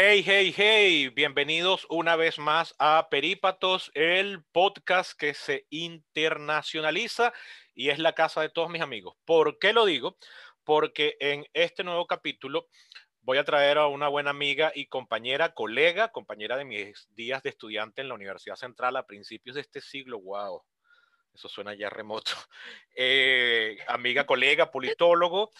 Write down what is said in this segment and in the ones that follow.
Hey, hey, hey, bienvenidos una vez más a Perípatos, el podcast que se internacionaliza y es la casa de todos mis amigos. ¿Por qué lo digo? Porque en este nuevo capítulo voy a traer a una buena amiga y compañera, colega, compañera de mis días de estudiante en la Universidad Central a principios de este siglo. ¡Wow! Eso suena ya remoto. Eh, amiga, colega, politólogo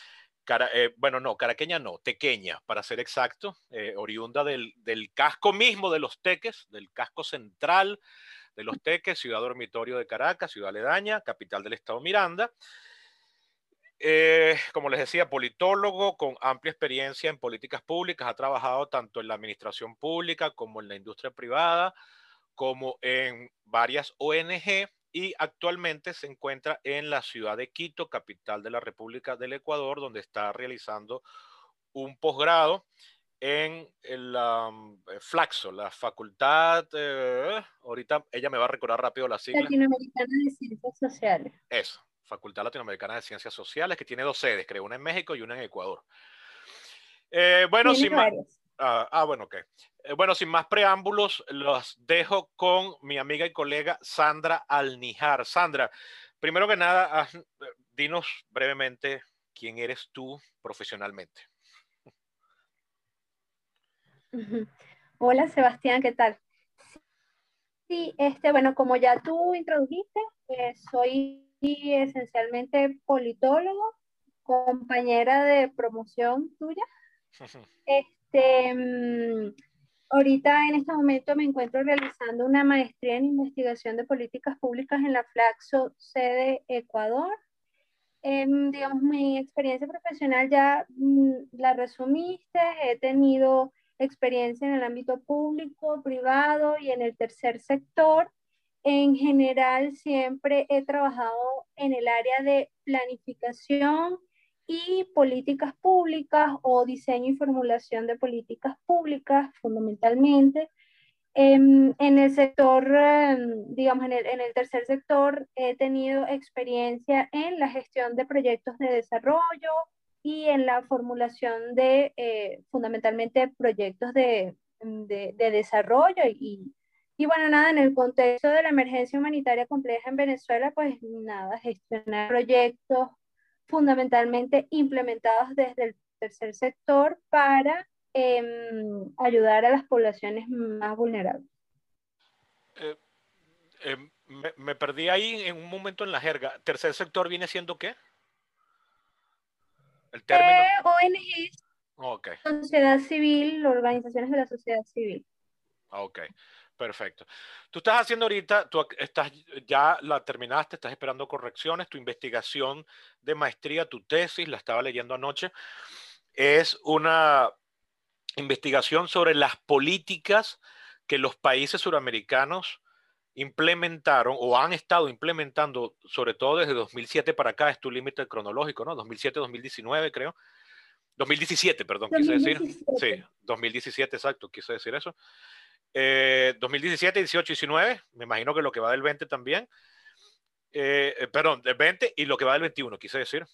eh, bueno, no, caraqueña no, tequeña, para ser exacto, eh, oriunda del, casco mismo de los teques, del casco central de los teques, ciudad dormitorio de Caracas, ciudad aledaña, capital del estado Miranda. Eh, como les decía, politólogo con amplia experiencia en políticas públicas, ha trabajado tanto en la administración pública como en la industria privada, como en varias ONG y actualmente se encuentra en la ciudad de Quito, capital de la República del Ecuador, donde está realizando un posgrado en el eh, Flaxo, la facultad, eh, ahorita ella me va a recordar rápido la sigla. Latinoamericana de Ciencias Sociales. Eso, Facultad Latinoamericana de Ciencias Sociales, que tiene dos sedes, creo, una en México y una en Ecuador. Eh, bueno, sin más, ah, ah, bueno, ok. Eh, bueno, sin más preámbulos, los dejo con mi amiga y colega Sandra Alnijar. Sandra, primero que nada, dinos brevemente quién eres tú profesionalmente. Hola Sebastián, ¿qué tal? Sí, este, bueno, como ya tú introdujiste, eh, soy esencialmente politólogo, compañera de promoción tuya. Este, mm, Ahorita en este momento me encuentro realizando una maestría en investigación de políticas públicas en la Flaxo sede Ecuador. Em, digamos, mi experiencia profesional ya mm, la resumiste, he tenido experiencia en el ámbito público, privado y en el tercer sector. En general, siempre he trabajado en el área de planificación, y políticas públicas o diseño y formulación de políticas públicas fundamentalmente. En, en el sector, em, digamos, en el, en el, tercer sector he tenido experiencia en la gestión de proyectos de desarrollo y en la formulación de eh, fundamentalmente proyectos de, de, de desarrollo y, y bueno, nada, en el contexto de la emergencia humanitaria compleja en Venezuela, pues nada, gestionar proyectos fundamentalmente implementados desde el tercer sector para em, ayudar a las poblaciones más vulnerables. Eh, eh, me, perdí ahí en un momento en la jerga. ¿Tercer sector viene siendo qué? El término. Eh, ONG. Sociedad civil, organizaciones de la sociedad civil. Ok. Perfecto. Tú estás haciendo ahorita, tú estás, ya la terminaste, estás esperando correcciones, tu investigación de maestría, tu tesis, la estaba leyendo anoche, es una investigación sobre las políticas que los países suramericanos implementaron o han estado implementando, sobre todo desde 2007 para acá, es tu límite cronológico, ¿no? 2007-2019 creo. 2017, perdón, quise decir. Sí, 2017, exacto, quise decir eso. 2017, 18, 19, me imagino que lo que va del 20 también. Eh, eh, perdón, del 20 y lo que va del 21, quise decir.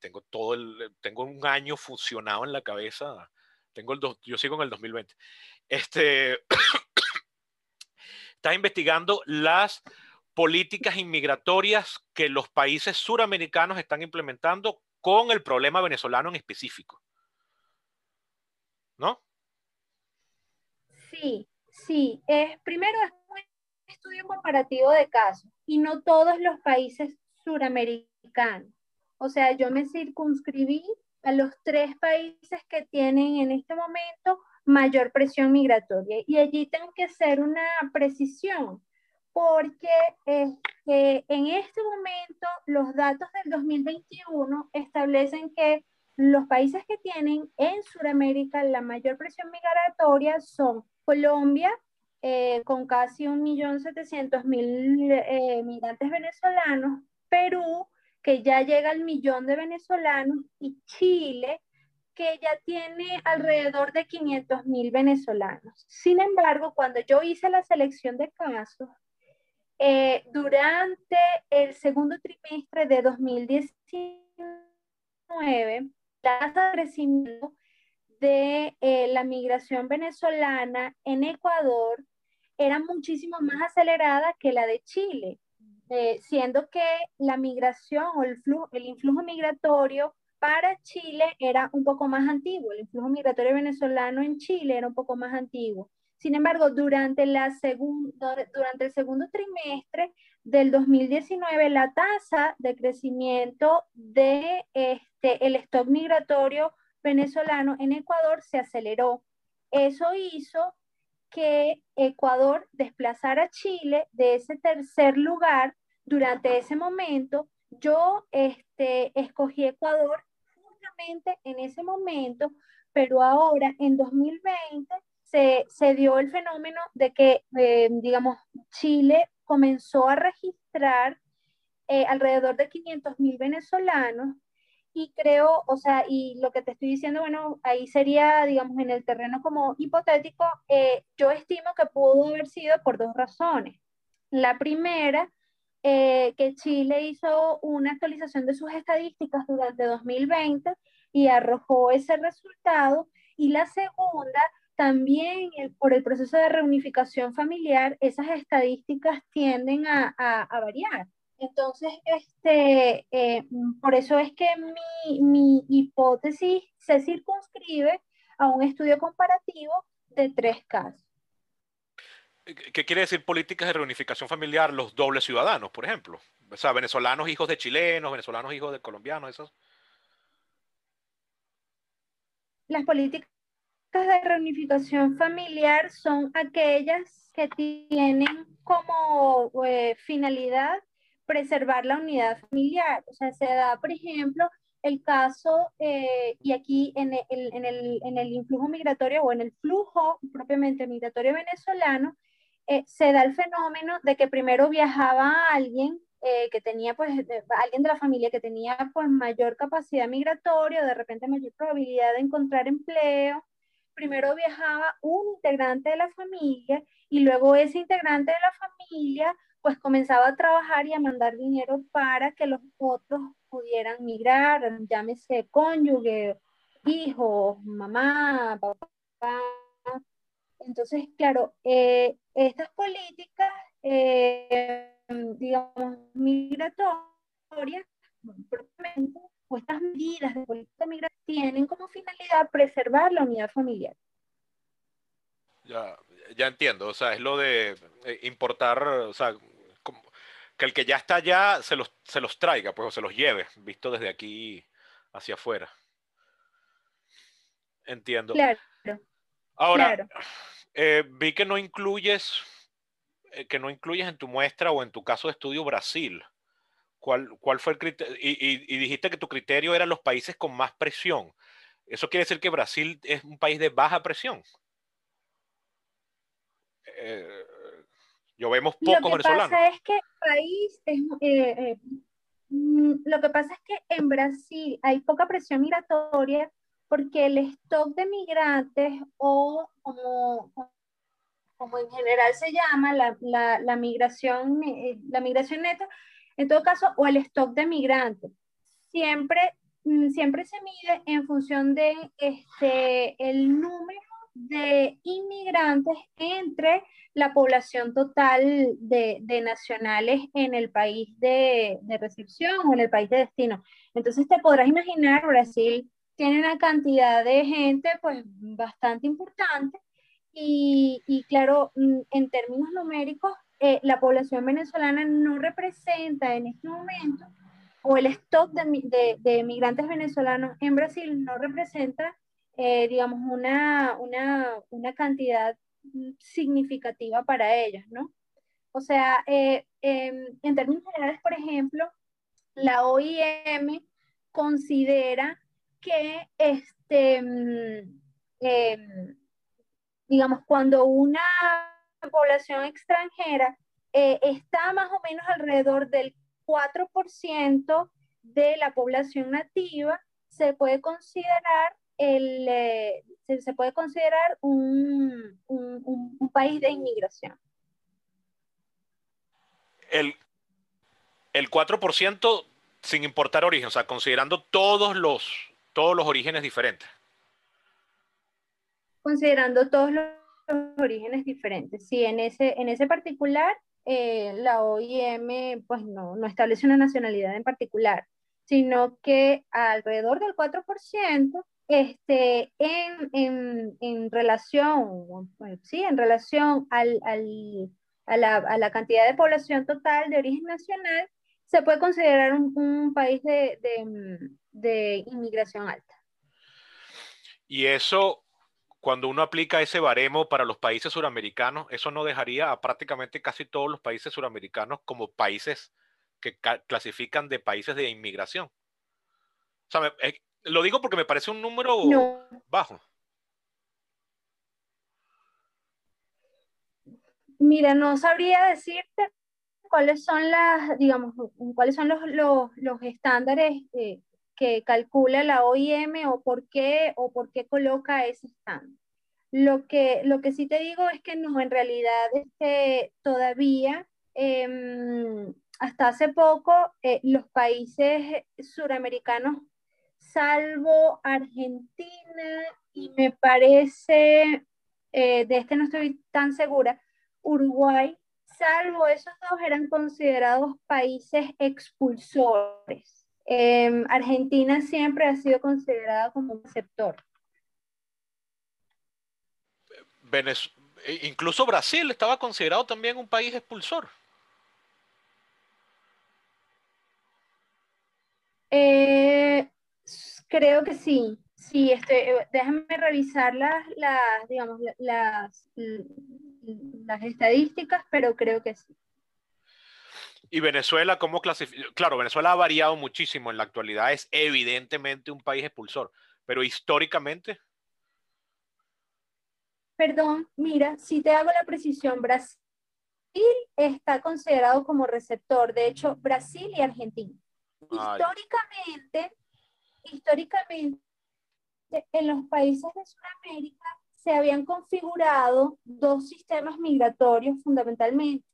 Tengo todo el, tengo un año fusionado en la cabeza. Tengo el yo sigo en el 2020. Este, está investigando las políticas inmigratorias que los países suramericanos están implementando con el problema venezolano en específico. ¿No? Sí, Sí, es, primero es un estudio comparativo de casos y no todos los países suramericanos. O sea, yo me circunscribí a los tres países que tienen en este momento mayor presión migratoria. Y allí tengo que hacer una precisión, porque este, en este momento los datos del 2021 establecen que los países que tienen en Sudamérica la mayor presión migratoria son Colombia, eh, con casi 1.700.000 eh, migrantes venezolanos, Perú, que ya llega al millón de venezolanos, y Chile, que ya tiene alrededor de 500.000 venezolanos. Sin embargo, cuando yo hice la selección de casos, eh, durante el segundo trimestre de 2019, la tasa crecimiento de eh, la migración venezolana en Ecuador era muchísimo más acelerada que la de Chile, eh, siendo que la migración o el, flujo, el influjo migratorio para Chile era un poco más antiguo, el influjo migratorio venezolano en Chile era un poco más antiguo. Sin embargo, durante, la durante el segundo trimestre del 2019, la tasa de crecimiento de este, el stock migratorio venezolano en Ecuador se aceleró. Eso hizo que Ecuador desplazara a Chile de ese tercer lugar durante ese momento. Yo este, escogí Ecuador justamente en ese momento, pero ahora en 2020 se, se dio el fenómeno de que, eh, digamos, Chile comenzó a registrar eh, alrededor de 500 mil venezolanos y creo, o sea, y lo que te estoy diciendo, bueno, ahí sería, digamos, en el terreno como hipotético, eh, yo estimo que pudo haber sido por dos razones. La primera, que Chile hizo una actualización de sus estadísticas durante 2020 y arrojó ese resultado. Y la segunda, también por el proceso de reunificación familiar, esas estadísticas tienden a, variar. Entonces, este, eh, por eso es que mi, mi, hipótesis se circunscribe a un estudio comparativo de tres casos. ¿Qué quiere decir políticas de reunificación familiar? Los dobles ciudadanos, por ejemplo. O sea, venezolanos hijos de chilenos, venezolanos hijos de colombianos, esos. Las políticas de reunificación familiar son aquellas que tienen como eh, finalidad preservar la unidad familiar. O sea, se da, por ejemplo, el caso, eh, y aquí en el, en, el, en el, influjo migratorio o en el flujo propiamente migratorio venezolano, eh, se da el fenómeno de que primero viajaba alguien que tenía, pues, alguien de la familia que tenía, pues, mayor capacidad migratoria, de repente mayor probabilidad de encontrar empleo, primero viajaba un integrante de la familia y luego ese integrante de la familia pues comenzaba a trabajar y a mandar dinero para que los otros pudieran migrar, llámese cónyuge, hijos, mamá, papá. Entonces, claro, eh, estas políticas, eh, digamos, migratorias, o estas medidas de política migratoria tienen como finalidad preservar la unidad familiar. Ya, ya entiendo, o sea, es lo de eh, importar, o sea, que el que ya está allá se los, se los traiga, pues, o se los lleve, visto desde aquí hacia afuera. Entiendo. Claro. Ahora, eh, vi que no incluyes, eh, que no incluyes en tu muestra o en tu caso de estudio Brasil. ¿Cuál, cuál fue el criterio? Y, dijiste que tu criterio eran los países con más presión. ¿Eso quiere decir que Brasil es un país de baja presión? Eh, yo vemos pocos venezolanos. Lo que pasa es que el país es, eh, eh, mm, lo que pasa es que en Brasil hay poca presión migratoria porque el stock de migrantes o como, como en general se llama la, la, la migración, la migración neta, en todo caso, o el stock de migrantes. Siempre, mm, siempre se mide en función de este, el número de inmigrantes entre la población total de, de nacionales en el país de, de, recepción o en el país de destino. Entonces te podrás imaginar, Brasil tiene una cantidad de gente pues bastante importante y, y claro, mm, en términos numéricos eh, la población venezolana no representa en este momento, o el stock de, de, migrantes venezolanos en Brasil no representa, eh, digamos, una, una, una, cantidad significativa para ellos, ¿no? O sea, eh, em, en términos generales, por ejemplo, la OIM considera que, este, mm, em, digamos, cuando una población extranjera eh, está más o menos alrededor del 4% de la población nativa, se puede considerar, el, eh, se, puede considerar un, un, país de inmigración. El, el 4% sin importar origen, o sea, considerando todos los, todos los orígenes diferentes. considerando todos los, orígenes diferentes. Sí, en ese, en ese particular, eh, la OIM pues no, no establece una nacionalidad en particular, sino que alrededor del 4% este, en, en, en relación, sí, en relación al, al, a, la, a, la, cantidad de población total de origen nacional, se puede considerar un, un país de, de, de, inmigración alta. Y eso, cuando uno aplica ese baremo para los países suramericanos, eso no dejaría a prácticamente casi todos los países suramericanos como países que clasifican de países de inmigración. Lo digo porque me parece un número no. bajo. Mira, no sabría decirte cuáles son las, digamos, cuáles son los, los, los estándares eh, que calcula la OIM o por qué o por qué coloca ese estándar. Lo que, lo que sí te digo es que no, en realidad este, todavía, eh, hasta hace poco, eh, los países suramericanos, salvo Argentina y me parece, eh, de este no estoy tan segura, Uruguay, salvo esos dos, eran considerados países expulsores. Eh, Argentina siempre ha sido considerada como un receptor. Venez e incluso Brasil estaba considerado también un país expulsor. Eh, creo que sí. Sí, este, déjame revisar las, las digamos, las, las estadísticas, pero creo que sí. ¿Y Venezuela cómo clasifica? Claro, Venezuela ha variado muchísimo en la actualidad, es evidentemente un país expulsor, pero históricamente. Perdón, mira, si te hago la precisión, Brasil está considerado como receptor, de hecho, Brasil y Argentina. Históricamente, históricamente, en los países de Sudamérica se habían configurado dos sistemas migratorios fundamentalmente.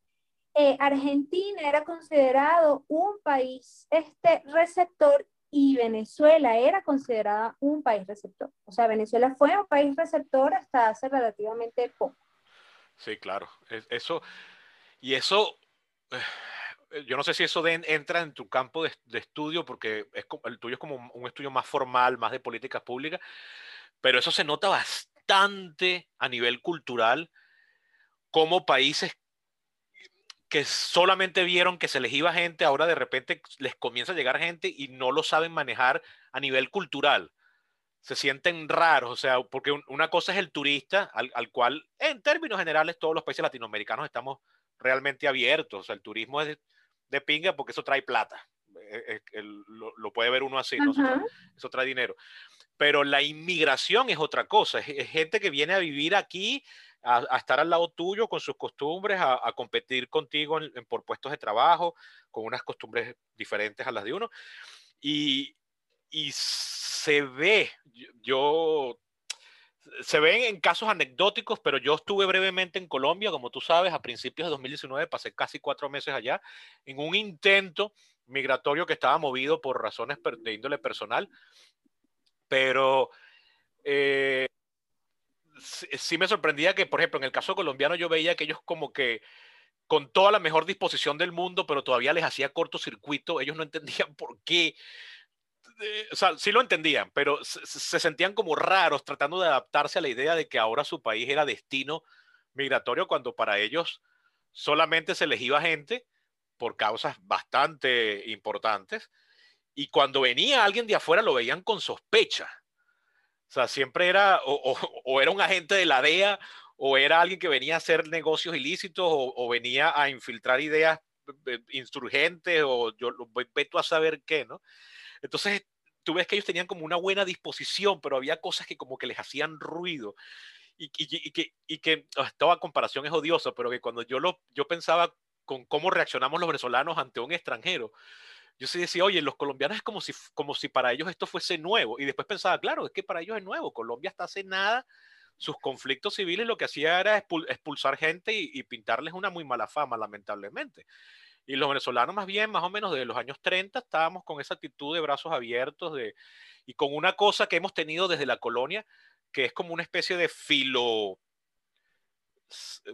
Eh, Argentina era considerado un país este, receptor y Venezuela era considerada un país receptor. O sea, Venezuela fue un país receptor hasta hace relativamente poco. Sí, claro. Eso, y eso, eh, yo no sé si eso de, entra en tu campo de, de, estudio, porque es, el tuyo es como un estudio más formal, más de políticas públicas, pero eso se nota bastante a nivel cultural, como países que solamente vieron que se les iba gente, ahora de repente les comienza a llegar gente y no lo saben manejar a nivel cultural. Se sienten raros, o sea, porque una cosa es el turista, al, al cual en términos generales todos los países latinoamericanos estamos realmente abiertos. O sea, el turismo es de, pinga porque eso trae plata. Eh, eh, lo, lo, puede ver uno así, ¿no? eso, trae, eso, trae, dinero. Pero la inmigración es otra cosa, es, es gente que viene a vivir aquí a, a, estar al lado tuyo con sus costumbres, a, a competir contigo en, en, por puestos de trabajo, con unas costumbres diferentes a las de uno. Y, y se ve, yo, se ven en casos anecdóticos, pero yo estuve brevemente en Colombia, como tú sabes, a principios de 2019, pasé casi cuatro meses allá, en un intento migratorio que estaba movido por razones de índole personal, pero eh, sí me sorprendía que, por ejemplo, en el caso colombiano yo veía que ellos como que con toda la mejor disposición del mundo, pero todavía les hacía cortocircuito, ellos no entendían por qué. O sea, sí lo entendían, pero se, se, sentían como raros tratando de adaptarse a la idea de que ahora su país era destino migratorio cuando para ellos solamente se les iba gente por causas bastante importantes y cuando venía alguien de afuera lo veían con sospecha. O sea, siempre era o, era un agente de la DEA o era alguien que venía a hacer negocios ilícitos o, venía a infiltrar ideas eh, insurgentes o yo veto a saber qué, ¿no? Entonces, tú ves que ellos tenían como una buena disposición, pero había cosas que como que les hacían ruido y, y, y que, y que oh, toda comparación es odiosa, pero que cuando yo, lo, yo pensaba con cómo reaccionamos los venezolanos ante un extranjero, yo sí decía, oye, los colombianos es como si, como si para ellos esto fuese nuevo. Y después pensaba, claro, es que para ellos es nuevo. Colombia hasta hace nada, sus conflictos civiles lo que hacía era expulsar gente y, y, pintarles una muy mala fama, lamentablemente. Y los venezolanos más bien, más o menos desde los años 30, estábamos con esa actitud de brazos abiertos de, y con una cosa que hemos tenido desde la colonia, que es como una especie de filo,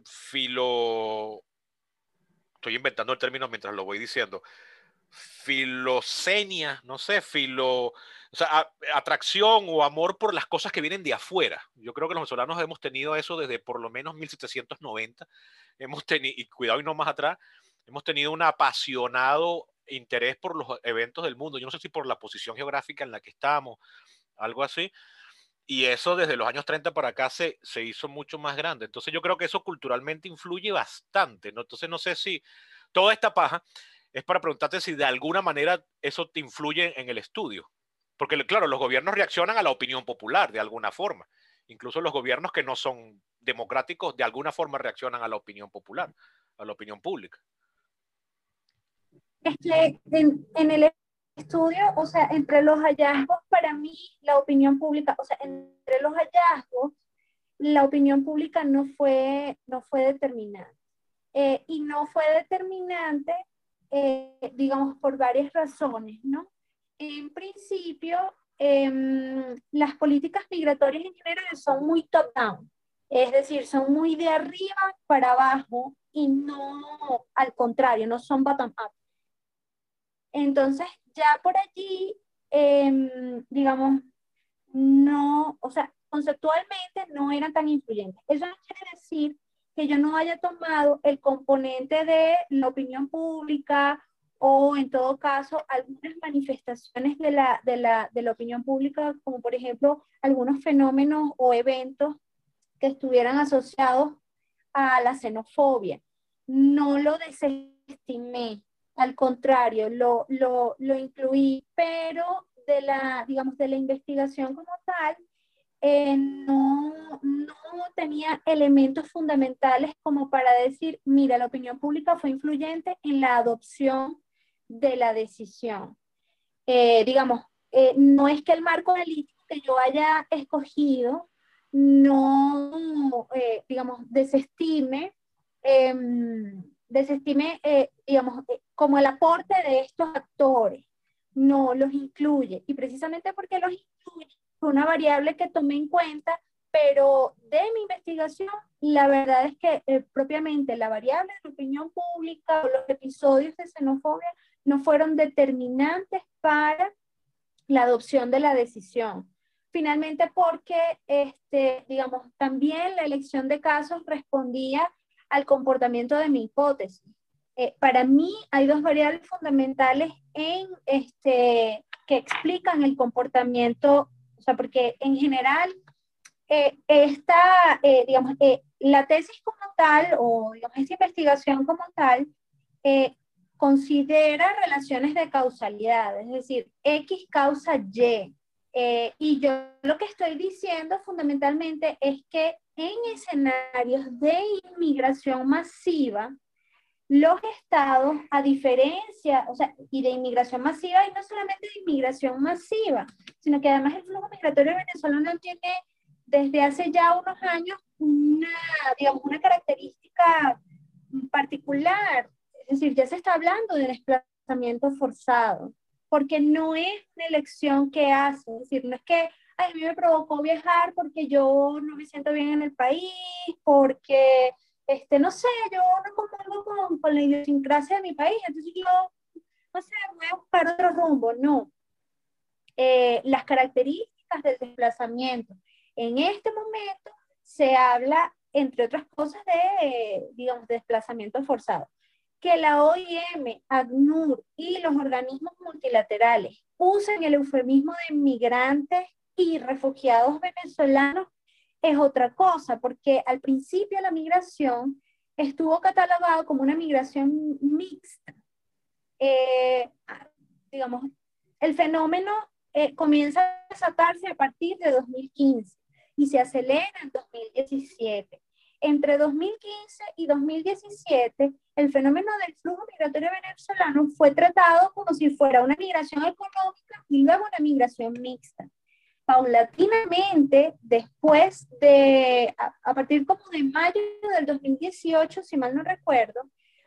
filo, estoy inventando el término mientras lo voy diciendo, filocenia, no sé, filo, o sea, atracción o amor por las cosas que vienen de afuera. Yo creo que los venezolanos hemos tenido eso desde por lo menos 1790, hemos tenido, y cuidado y no más atrás, hemos tenido un apasionado interés por los eventos del mundo. Yo no sé si por la posición geográfica en la que estamos, algo así. Y eso desde los años 30 para acá se, se hizo mucho más grande. Entonces yo creo que eso culturalmente influye bastante. ¿no? Entonces no sé si toda esta paja es para preguntarte si de alguna manera eso te influye en el estudio. Porque, claro, los gobiernos reaccionan a la opinión popular de alguna forma. Incluso los gobiernos que no son democráticos de alguna forma reaccionan a la opinión popular, a la opinión pública. Este, en, en el estudio, o sea, entre los hallazgos, para mí, la opinión pública, o sea, entre los hallazgos, la opinión pública no fue, no fue determinante. Eh, y no fue determinante eh, digamos, por varias razones, ¿no? En principio, em, las políticas migratorias en general son muy top-down, es decir, son muy de arriba para abajo y no al contrario, no son bottom-up. Entonces, ya por allí, em, digamos, no, o sea, conceptualmente no eran tan influyentes. Eso no quiere decir que yo no haya tomado el componente de la opinión pública o en todo caso algunas manifestaciones de la, de la, de la opinión pública, como por ejemplo algunos fenómenos o eventos que estuvieran asociados a la xenofobia. No lo desestimé, al contrario, lo, lo, lo incluí, pero de la, digamos, de la investigación como tal, eh, no, no tenía elementos fundamentales como para decir, mira, la opinión pública fue influyente en la adopción de la decisión. Eh, digamos, eh, no es que el marco analítico que yo haya escogido no, digamos, desestime, em, desestime, digamos, como el aporte de estos actores. No, los incluye. Y precisamente porque los incluye, fue una variable que tomé en cuenta, pero de mi investigación, la verdad es que eh, propiamente la variable de opinión pública o los episodios de xenofobia no fueron determinantes para la adopción de la decisión. Finalmente, porque, este, digamos, también la elección de casos respondía al comportamiento de mi hipótesis. Eh, para mí hay dos variables fundamentales en, este, que explican el comportamiento o sea, porque en general, eh, esta, eh, digamos, eh, la tesis como tal, o digamos, esta investigación como tal, considera relaciones de causalidad, es decir, X causa Y. y yo lo que estoy diciendo fundamentalmente es que en escenarios de inmigración masiva, los estados, a diferencia, o sea, y de inmigración masiva, y no solamente de inmigración masiva, sino que además el flujo migratorio venezolano tiene desde hace ya unos años una, digamos, una característica particular. Es decir, ya se está hablando de desplazamiento forzado, porque no es una elección que hace, es decir, no es que a mí me provocó viajar porque yo no me siento bien en el país, porque este, no sé, yo no comulgo con, con, la idiosincrasia de mi país, entonces yo, no sé, voy a buscar otro rumbo, no. Eh, las características del desplazamiento. En este momento se habla, entre otras cosas, de, digamos, desplazamiento forzado. Que la OIM, ACNUR y los organismos multilaterales usen el eufemismo de migrantes y refugiados venezolanos es otra cosa, porque al principio la migración estuvo catalogado como una migración mixta. Eh, digamos, el fenómeno eh, comienza a desatarse a partir de 2015 y se acelera en 2017. Entre 2015 y 2017, el fenómeno del flujo migratorio venezolano fue tratado como si fuera una migración económica y luego una migración mixta paulatinamente, después de, a, partir como de mayo del 2018, si mal no recuerdo,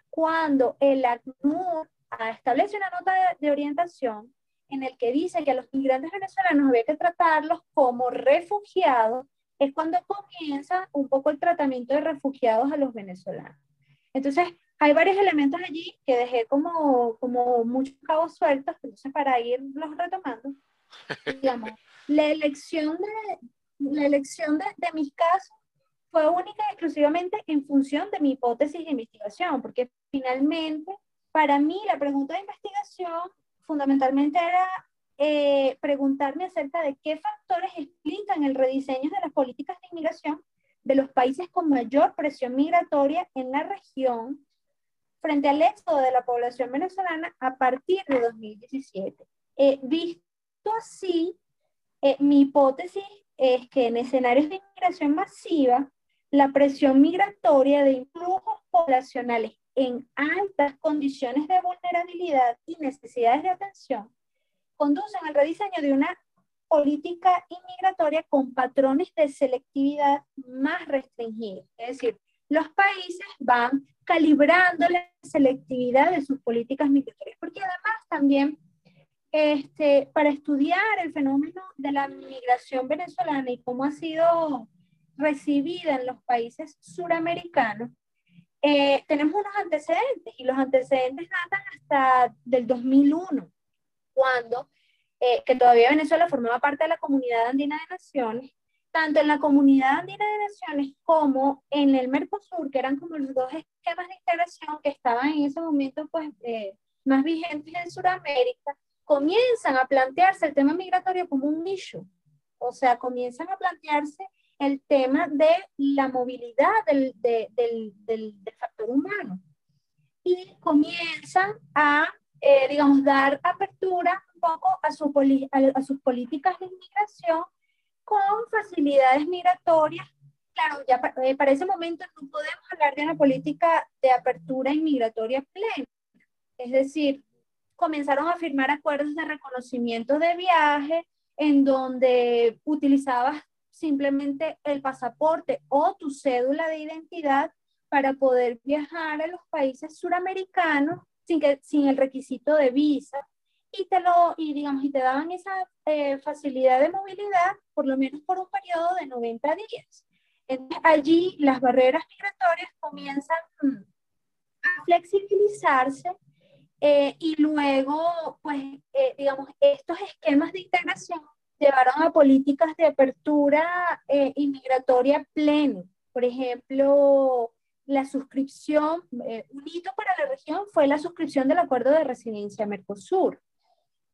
cuando el ACNUR establece una nota de, orientación en el que dice que a los migrantes venezolanos había que tratarlos como refugiados, es cuando comienza un poco el tratamiento de refugiados a los venezolanos. Entonces, hay varios elementos allí que dejé como, como muchos cabos sueltos, entonces para irlos retomando, digamos, la elección de, la elección de, de mis casos fue única y exclusivamente en función de mi hipótesis de investigación, porque finalmente, para mí, la pregunta de investigación fundamentalmente era eh, preguntarme acerca de qué factores explican el rediseño de las políticas de inmigración de los países con mayor presión migratoria en la región frente al éxodo de la población venezolana a partir de 2017. Eh, visto así, eh, mi hipótesis es que en escenarios de inmigración masiva, la presión migratoria de flujos poblacionales en altas condiciones de vulnerabilidad y necesidades de atención conducen al rediseño de una política inmigratoria con patrones de selectividad más restringidos. Es decir, los países van calibrando la selectividad de sus políticas migratorias, porque además también este, para estudiar el fenómeno de la migración venezolana y cómo ha sido recibida en los países suramericanos, eh, tenemos unos antecedentes y los antecedentes datan hasta del 2001, cuando, eh, que todavía Venezuela formaba parte de la comunidad andina de naciones, tanto en la comunidad andina de naciones como en el Mercosur, que eran como los dos esquemas de integración que estaban en ese momento pues, eh, más vigentes en Sudamérica, comienzan a plantearse el tema migratorio como un nicho, o sea, comienzan a plantearse el tema de la movilidad del, del, del, factor humano y comienzan a, eh, digamos, dar apertura un poco a, su a, sus políticas de inmigración con facilidades migratorias. Claro, ya eh, para, ese momento no podemos hablar de una política de apertura inmigratoria plena. Es decir, comenzaron a firmar acuerdos de reconocimiento de viaje en donde utilizabas simplemente el pasaporte o tu cédula de identidad para poder viajar a los países suramericanos sin, que, sin el requisito de visa y te lo y digamos y te daban esa eh, facilidad de movilidad por lo menos por un periodo de 90 días. Entonces, allí las barreras migratorias comienzan a flexibilizarse eh, y luego, pues, eh, digamos, estos esquemas de integración llevaron a políticas de apertura eh, inmigratoria plena. Por ejemplo, la suscripción, eh, un hito para la región fue la suscripción del acuerdo de residencia Mercosur.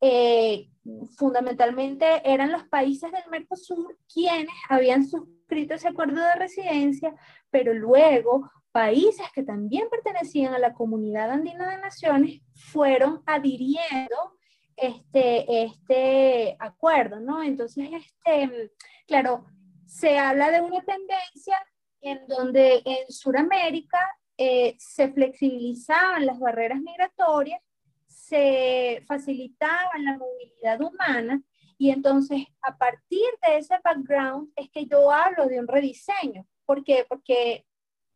Eh, fundamentalmente eran los países del Mercosur quienes habían suscrito ese acuerdo de residencia, pero luego países que también pertenecían a la comunidad andina de naciones fueron adhiriendo este, este acuerdo, ¿no? Entonces, este, claro, se habla de una tendencia en donde en Sudamérica eh, se flexibilizaban las barreras migratorias, se facilitaba la movilidad humana y entonces a partir de ese background es que yo hablo de un rediseño. ¿Por qué? Porque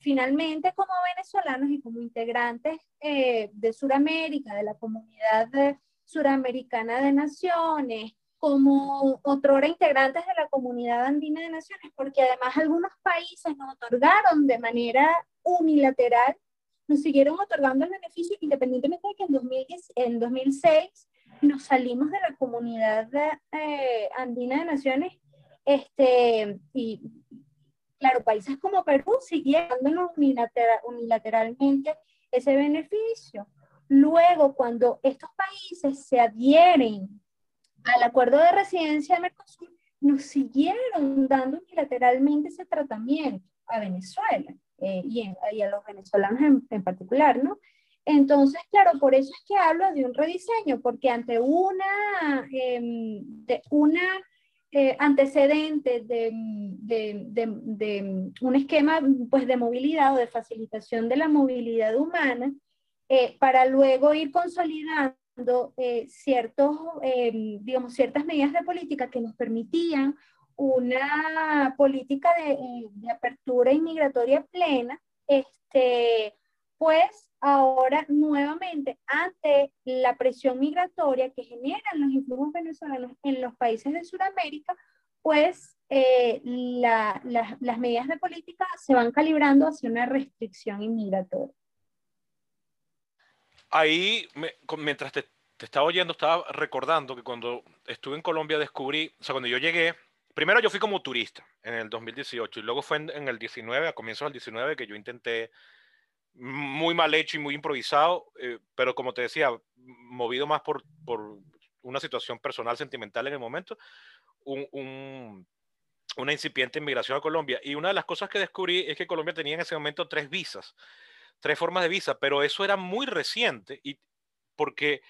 finalmente como venezolanos y como integrantes eh, de Sudamérica, de la comunidad de, Suramericana de Naciones, como otrora integrantes de la Comunidad Andina de Naciones, porque además algunos países nos otorgaron de manera unilateral, nos siguieron otorgando el beneficio independientemente de que en, 2010, en 2006 nos salimos de la Comunidad eh, Andina de Naciones, este, y claro, países como Perú siguieron dándonos unilateralmente ese beneficio. Luego, cuando estos países se adhieren al acuerdo de residencia de Mercosur, nos siguieron dando unilateralmente ese tratamiento a Venezuela eh, y, a los venezolanos en, particular, ¿no? Entonces, claro, por eso es que hablo de un rediseño, porque ante una, em, de una eh, antecedente de, de, de, un esquema pues, de movilidad o de facilitación de la movilidad humana, eh, para luego ir consolidando eh, ciertos, eh, digamos, ciertas medidas de política que nos permitían una política de, de, apertura inmigratoria plena, este, pues ahora nuevamente ante la presión migratoria que generan los influjos venezolanos en los países de Sudamérica, pues eh, las medidas de política se van calibrando hacia una restricción inmigratoria. Ahí, mientras te, estaba oyendo, estaba recordando que cuando estuve en Colombia descubrí, o sea, cuando yo llegué, primero yo fui como turista en el 2018 y luego fue en, el 19, a comienzos del 19, que yo intenté muy mal hecho y muy improvisado, eh, pero como te decía, movido más por, por, una situación personal, sentimental en el momento, un, una incipiente inmigración a Colombia. Y una de las cosas que descubrí es que Colombia tenía en ese momento tres visas, tres formas de visa, pero eso era muy reciente y porque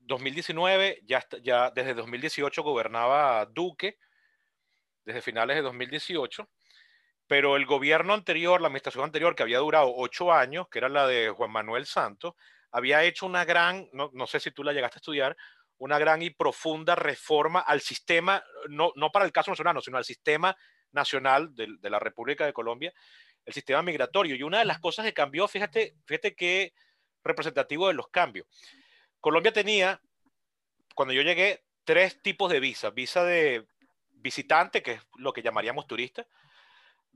2019, ya, ya desde 2018 gobernaba Duque, desde finales de 2018, pero el gobierno anterior, la administración anterior, que había durado ocho años, que era la de Juan Manuel Santos, había hecho una gran, no, no sé si tú la llegaste a estudiar, una gran y profunda reforma al sistema, no, no para el caso nacional, sino al sistema nacional de, de, la República de Colombia, el sistema migratorio. Y una de las cosas que cambió, fíjate, fíjate qué representativo de los cambios. Colombia tenía, cuando yo llegué, tres tipos de visa. Visa de visitante, que es lo que llamaríamos turista,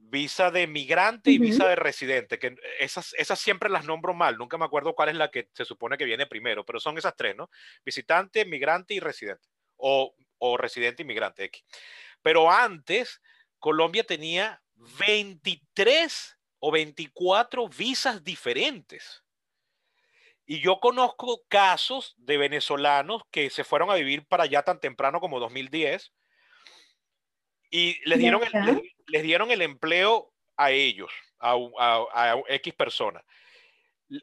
visa de migrante y visa de residente, que esas, esas siempre las nombro mal, nunca me acuerdo cuál es la que se supone que viene primero, pero son esas tres, ¿no? Visitante, migrante y residente, o, o residente y migrante X. Pero antes, Colombia tenía 23 o 24 visas diferentes. Y yo conozco casos de venezolanos que se fueron a vivir para allá tan temprano como 2010 y les dieron, el, les, dieron el empleo a ellos, a, a, X personas.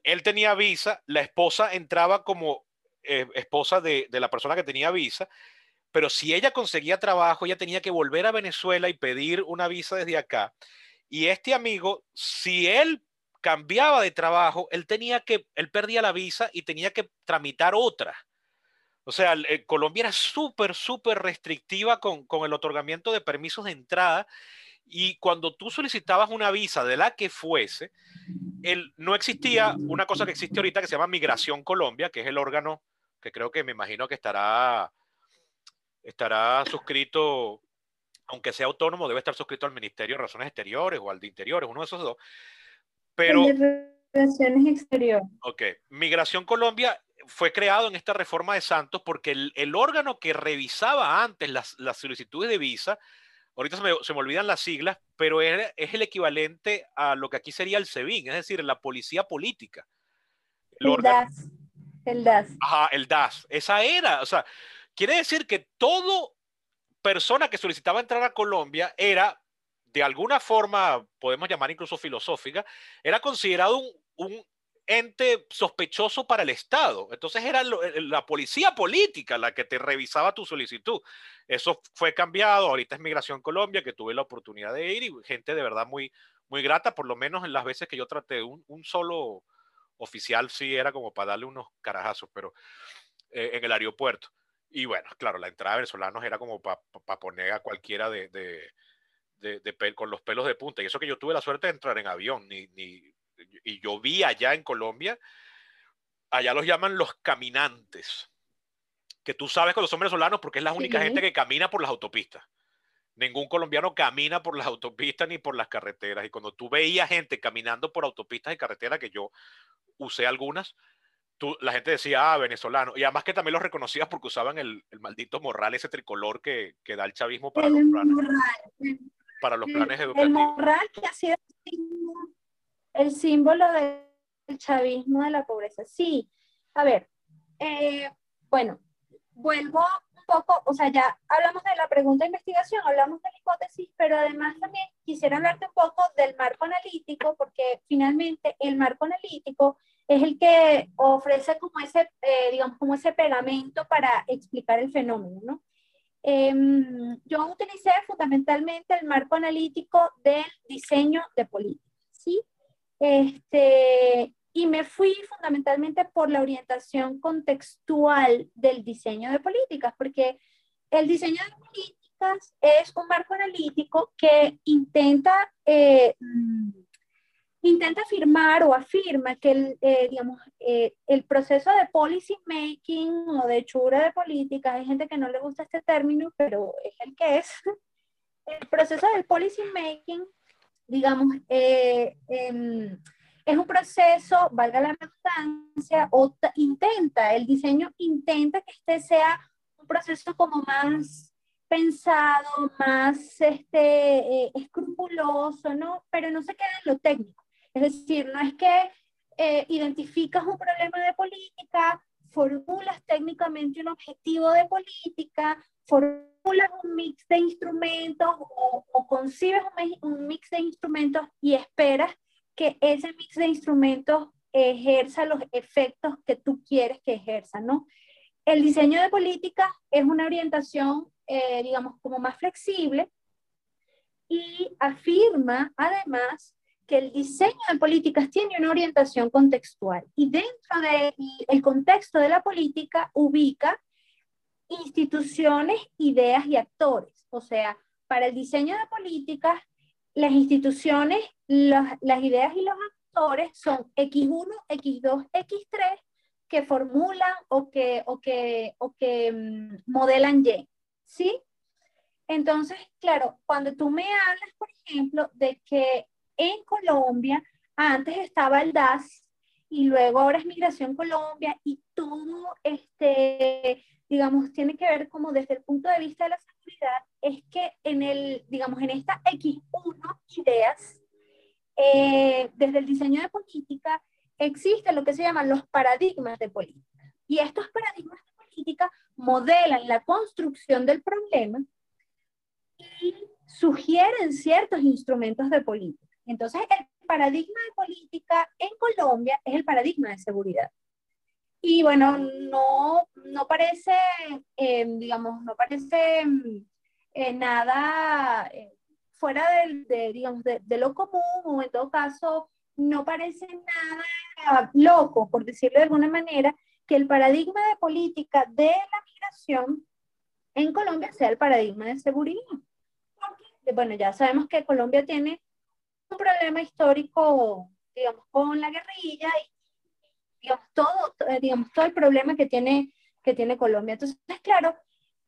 Él tenía visa, la esposa entraba como eh, esposa de, de la persona que tenía visa, pero si ella conseguía trabajo, ella tenía que volver a Venezuela y pedir una visa desde acá. Y este amigo, si él cambiaba de trabajo, él tenía que, él perdía la visa y tenía que tramitar otra. O sea, eh, Colombia era súper, súper restrictiva con, el otorgamiento de permisos de entrada y cuando tú solicitabas una visa de la que fuese, el, no existía una cosa que existe ahorita que se llama Migración Colombia, que es el órgano que creo que me imagino que estará, estará suscrito, aunque sea autónomo, debe estar suscrito al Ministerio de Relaciones Exteriores o al de Interiores, uno de esos dos. Pero... Relaciones Exteriores. Ok. Migración Colombia fue creado en esta reforma de Santos porque el, órgano que revisaba antes las, solicitudes de visa, ahorita se me, olvidan las siglas, pero es, el equivalente a lo que aquí sería el SEBIN, es decir, la policía política. El, DAS. El DAS. Ajá, el DAS. Esa era, o sea, quiere decir que todo persona que solicitaba entrar a Colombia era, de alguna forma, podemos llamar incluso filosófica, era considerado un ente sospechoso para el Estado. Entonces era la policía política la que te revisaba tu solicitud. Eso fue cambiado. Ahorita es Migración Colombia, que tuve la oportunidad de ir y gente de verdad muy, muy grata, por lo menos en las veces que yo traté. Un, un solo oficial sí era como para darle unos carajazos, pero eh, en el aeropuerto. Y bueno, claro, la entrada de venezolanos era como para poner a cualquiera de, de, de, con los pelos de punta. Y eso que yo tuve la suerte de entrar en avión, ni, ni y yo vi allá en Colombia, allá los llaman los caminantes, que tú sabes con los hombres venezolanos porque es la única gente que camina por las autopistas. Ningún colombiano camina por las autopistas ni por las carreteras. Y cuando tú veías gente caminando por autopistas y carreteras, que yo usé algunas, tú, la gente decía, ah, venezolano. Y además que también los reconocías porque usaban el, maldito morral, ese tricolor que, que da el chavismo para los planes, para los planes educativos. El morral que ha sido el símbolo del chavismo de la pobreza. Sí, a ver, eh, bueno, vuelvo un poco, o sea, ya hablamos de la pregunta de investigación, hablamos de la hipótesis, pero además también quisiera hablarte un poco del marco analítico, porque finalmente el marco analítico es el que ofrece como ese, eh, digamos, como ese pegamento para explicar el fenómeno, ¿no? Em, yo utilicé fundamentalmente el marco analítico del diseño de políticas, ¿sí? Este, y me fui fundamentalmente por la orientación contextual del diseño de políticas, porque el diseño de políticas es un marco analítico que intenta, eh, mm, intenta afirmar o afirma que el, eh, digamos, eh, el proceso de policy making o de hechura de políticas, hay gente que no le gusta este término, pero es el que es, el proceso del policy making, digamos, eh, em, es un proceso, valga la redundancia, o intenta, el diseño intenta que este sea un proceso como más pensado, más este, eh, escrupuloso, ¿no? Pero no se queda en lo técnico. Es decir, no es que eh, identificas un problema de política, formulas técnicamente un objetivo de política, formulas un mix de instrumentos o, concibes un, mix de instrumentos y esperas que ese mix de instrumentos ejerza los efectos que tú quieres que ejerza, ¿no? El diseño de política es una orientación, eh, digamos, como más flexible y afirma además que el diseño de políticas tiene una orientación contextual y dentro del contexto de la política ubica instituciones, ideas y actores. O sea, para el diseño de políticas, las instituciones, las ideas y los actores son X1, X2, X3 que formulan o que, o que, o que mm, modelan Y. ¿Sí? Entonces, claro, cuando tú me hablas, por ejemplo, de que en Colombia, antes estaba el DAS y luego ahora es Migración Colombia y todo, este, digamos, tiene que ver como desde el punto de vista de la seguridad, es que en el, digamos, en esta X1 ideas, eh, desde el diseño de política, existe lo que se llaman los paradigmas de política. Y estos paradigmas de política modelan la construcción del problema y sugieren ciertos instrumentos de política. Entonces, el paradigma de política en Colombia es el paradigma de seguridad. Y bueno, no, no parece, eh, digamos, no parece eh, nada eh, fuera de, digamos, de, lo común o en todo caso no parece nada loco, por decirlo de alguna manera, que el paradigma de política de la migración en Colombia sea el paradigma de seguridad. Porque, bueno, ya sabemos que Colombia tiene un problema histórico, digamos, con la guerrilla y, digamos, todo, eh, digamos, todo el problema que tiene, que tiene Colombia. Entonces, claro,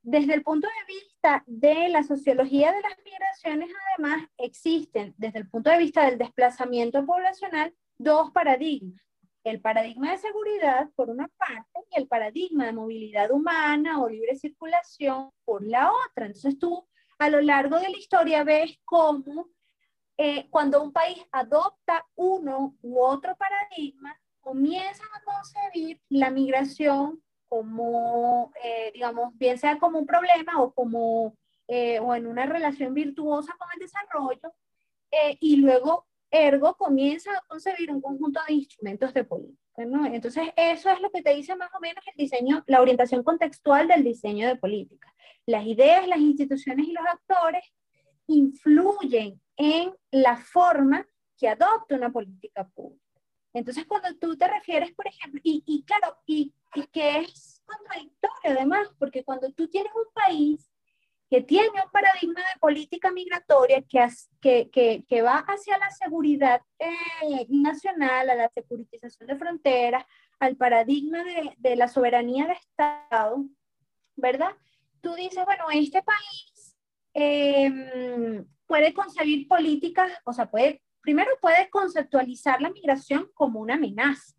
desde el punto de vista de la sociología de las migraciones, además, existen, desde el punto de vista del desplazamiento poblacional, dos paradigmas. El paradigma de seguridad, por una parte, y el paradigma de movilidad humana o libre circulación, por la otra. Entonces tú, a lo largo de la historia, ves cómo eh, cuando un país adopta uno u otro paradigma, comienza a concebir la migración como, eh, digamos, bien sea como un problema o como, eh, o en una relación virtuosa con el desarrollo, y luego, ergo, comienza a concebir un conjunto de instrumentos de política, ¿no? Entonces, eso es lo que te dice más o menos el diseño, la orientación contextual del diseño de política. Las ideas, las instituciones y los actores influyen en la forma que adopta una política pública. Entonces, cuando tú te refieres, por ejemplo, y, y claro, y, y, que es contradictorio además, porque cuando tú tienes un país que tiene un paradigma de política migratoria que, que, que, va hacia la seguridad eh, nacional, a la securitización de fronteras, al paradigma de, de la soberanía de Estado, ¿verdad? Tú dices, bueno, este país eh, puede concebir políticas, o sea, puede, primero puede conceptualizar la migración como una amenaza,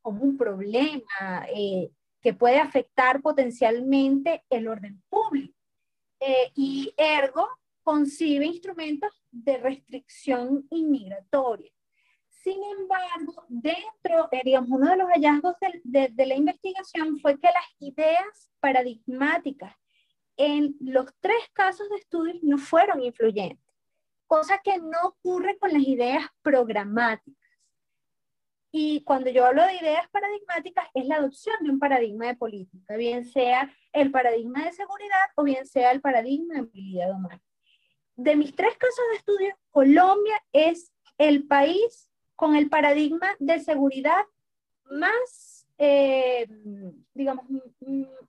como un problema eh, que puede afectar potencialmente el orden público. Eh, y ergo concibe instrumentos de restricción inmigratoria. Sin embargo, dentro, eh, digamos, uno de los hallazgos de, de, la investigación fue que las ideas paradigmáticas en los tres casos de estudios no fueron influyentes, cosa que no ocurre con las ideas programáticas. Y cuando yo hablo de ideas paradigmáticas, es la adopción de un paradigma de política, bien sea el paradigma de seguridad o bien sea el paradigma de movilidad humana. De mis tres casos de estudio, Colombia es el país con el paradigma de seguridad más eh, digamos,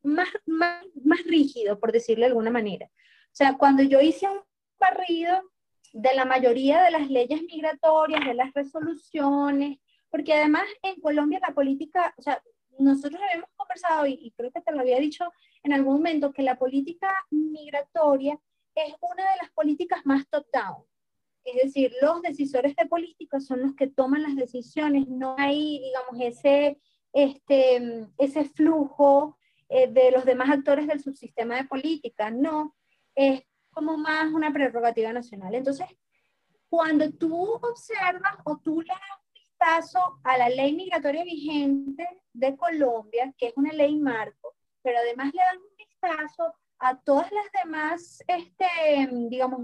más, más, más rígido, por decirlo de alguna manera. O sea, cuando yo hice un barrido de la mayoría de las leyes migratorias, de las resoluciones, porque además en Colombia la política, o sea, nosotros habíamos conversado y, creo que te lo había dicho en algún momento, que la política migratoria es una de las políticas más top-down. Es decir, los decisores de política son los que toman las decisiones, no hay, digamos, ese, este, ese flujo eh, de los demás actores del subsistema de política, no, es como más una prerrogativa nacional. Entonces, cuando tú observas o tú le das un vistazo a la ley migratoria vigente de Colombia, que es una ley marco, pero además le das un vistazo a todas las demás, este, digamos,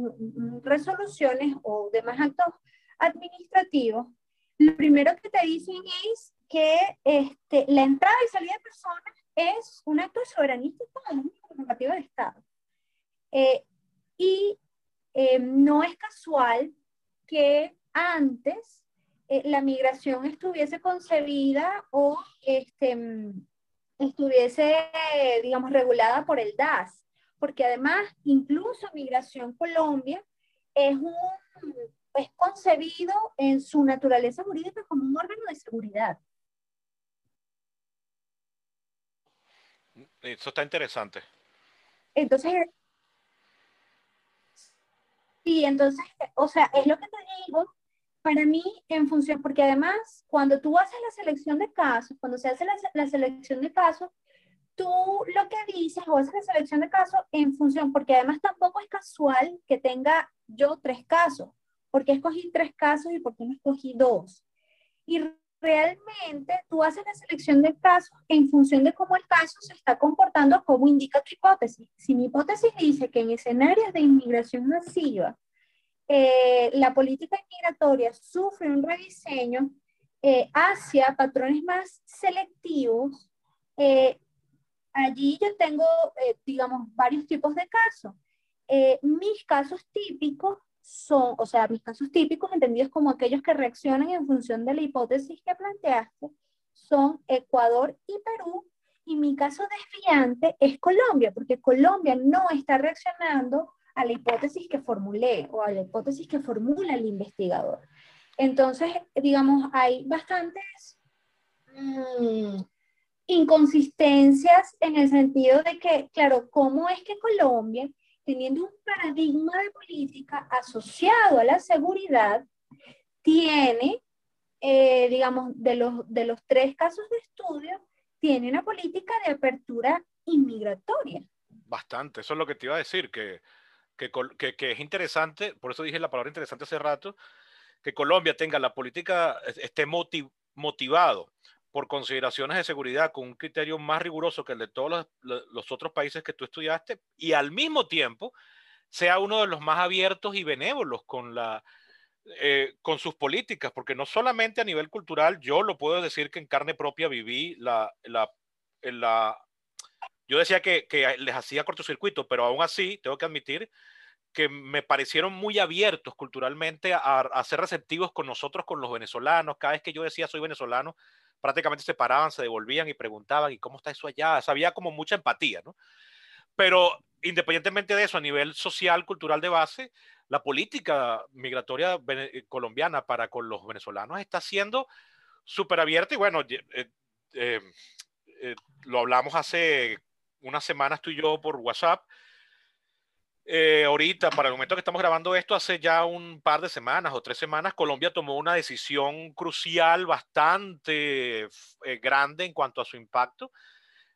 resoluciones o demás actos administrativos, lo primero que te dicen es que este, la entrada y salida de personas es un acto soberanista es una prerrogativa del Estado. Eh, y eh, no es casual que antes eh, la migración estuviese concebida o este, estuviese, digamos, regulada por el DAS, porque además incluso Migración Colombia es, un, es concebido en su naturaleza jurídica como un órgano de seguridad. Eso está interesante. Entonces, sí, entonces, o sea, es lo que te digo, para mí, en función, porque además, cuando tú haces la selección de casos, cuando se hace la, la selección de casos, tú lo que dices o haces la selección de casos en función, porque además tampoco es casual que tenga yo tres casos, porque escogí tres casos y por qué no escogí dos. Y realmente tú haces la selección de casos en función de cómo el caso se está comportando, como indica tu hipótesis. Si mi hipótesis dice que en escenarios de inmigración masiva, eh, la política migratoria sufre un rediseño eh, hacia patrones más selectivos, eh, allí yo tengo, digamos, varios tipos de casos. mis casos típicos son, o sea, mis casos típicos, entendidos como aquellos que reaccionan en función de la hipótesis que planteaste, son Ecuador y Perú, y mi caso desviante es Colombia, porque Colombia no está reaccionando a la hipótesis que formulé o a la hipótesis que formula el investigador. Entonces, digamos, hay bastantes mm, inconsistencias en el sentido de que, claro, ¿cómo es que Colombia teniendo un paradigma de política asociado a la seguridad, tiene, eh, digamos, de los, de los tres casos de estudio, tiene una política de apertura inmigratoria. Bastante, eso es lo que te iba a decir, que, que, que, es interesante, por eso dije la palabra interesante hace rato, que Colombia tenga la política, esté motivado por consideraciones de seguridad con un criterio más riguroso que el de todos los, otros países que tú estudiaste y al mismo tiempo sea uno de los más abiertos y benévolos con, la, eh, con sus políticas, porque no solamente a nivel cultural, yo lo puedo decir que en carne propia viví la... la, la yo decía que, que les hacía cortocircuito, pero aún así tengo que admitir que me parecieron muy abiertos culturalmente a, a, ser receptivos con nosotros, con los venezolanos. Cada vez que yo decía soy venezolano, prácticamente se paraban, se devolvían y preguntaban, ¿y cómo está eso allá? había como mucha empatía, ¿no? Pero independientemente de eso, a nivel social, cultural de base, la política migratoria eh, colombiana para con los venezolanos está siendo súper abierta y bueno, eh, eh, lo hablamos hace unas semanas tú y yo por WhatsApp eh, ahorita, para el momento que estamos grabando esto, hace ya un par de semanas o tres semanas, Colombia tomó una decisión crucial, bastante eh, grande en cuanto a su impacto,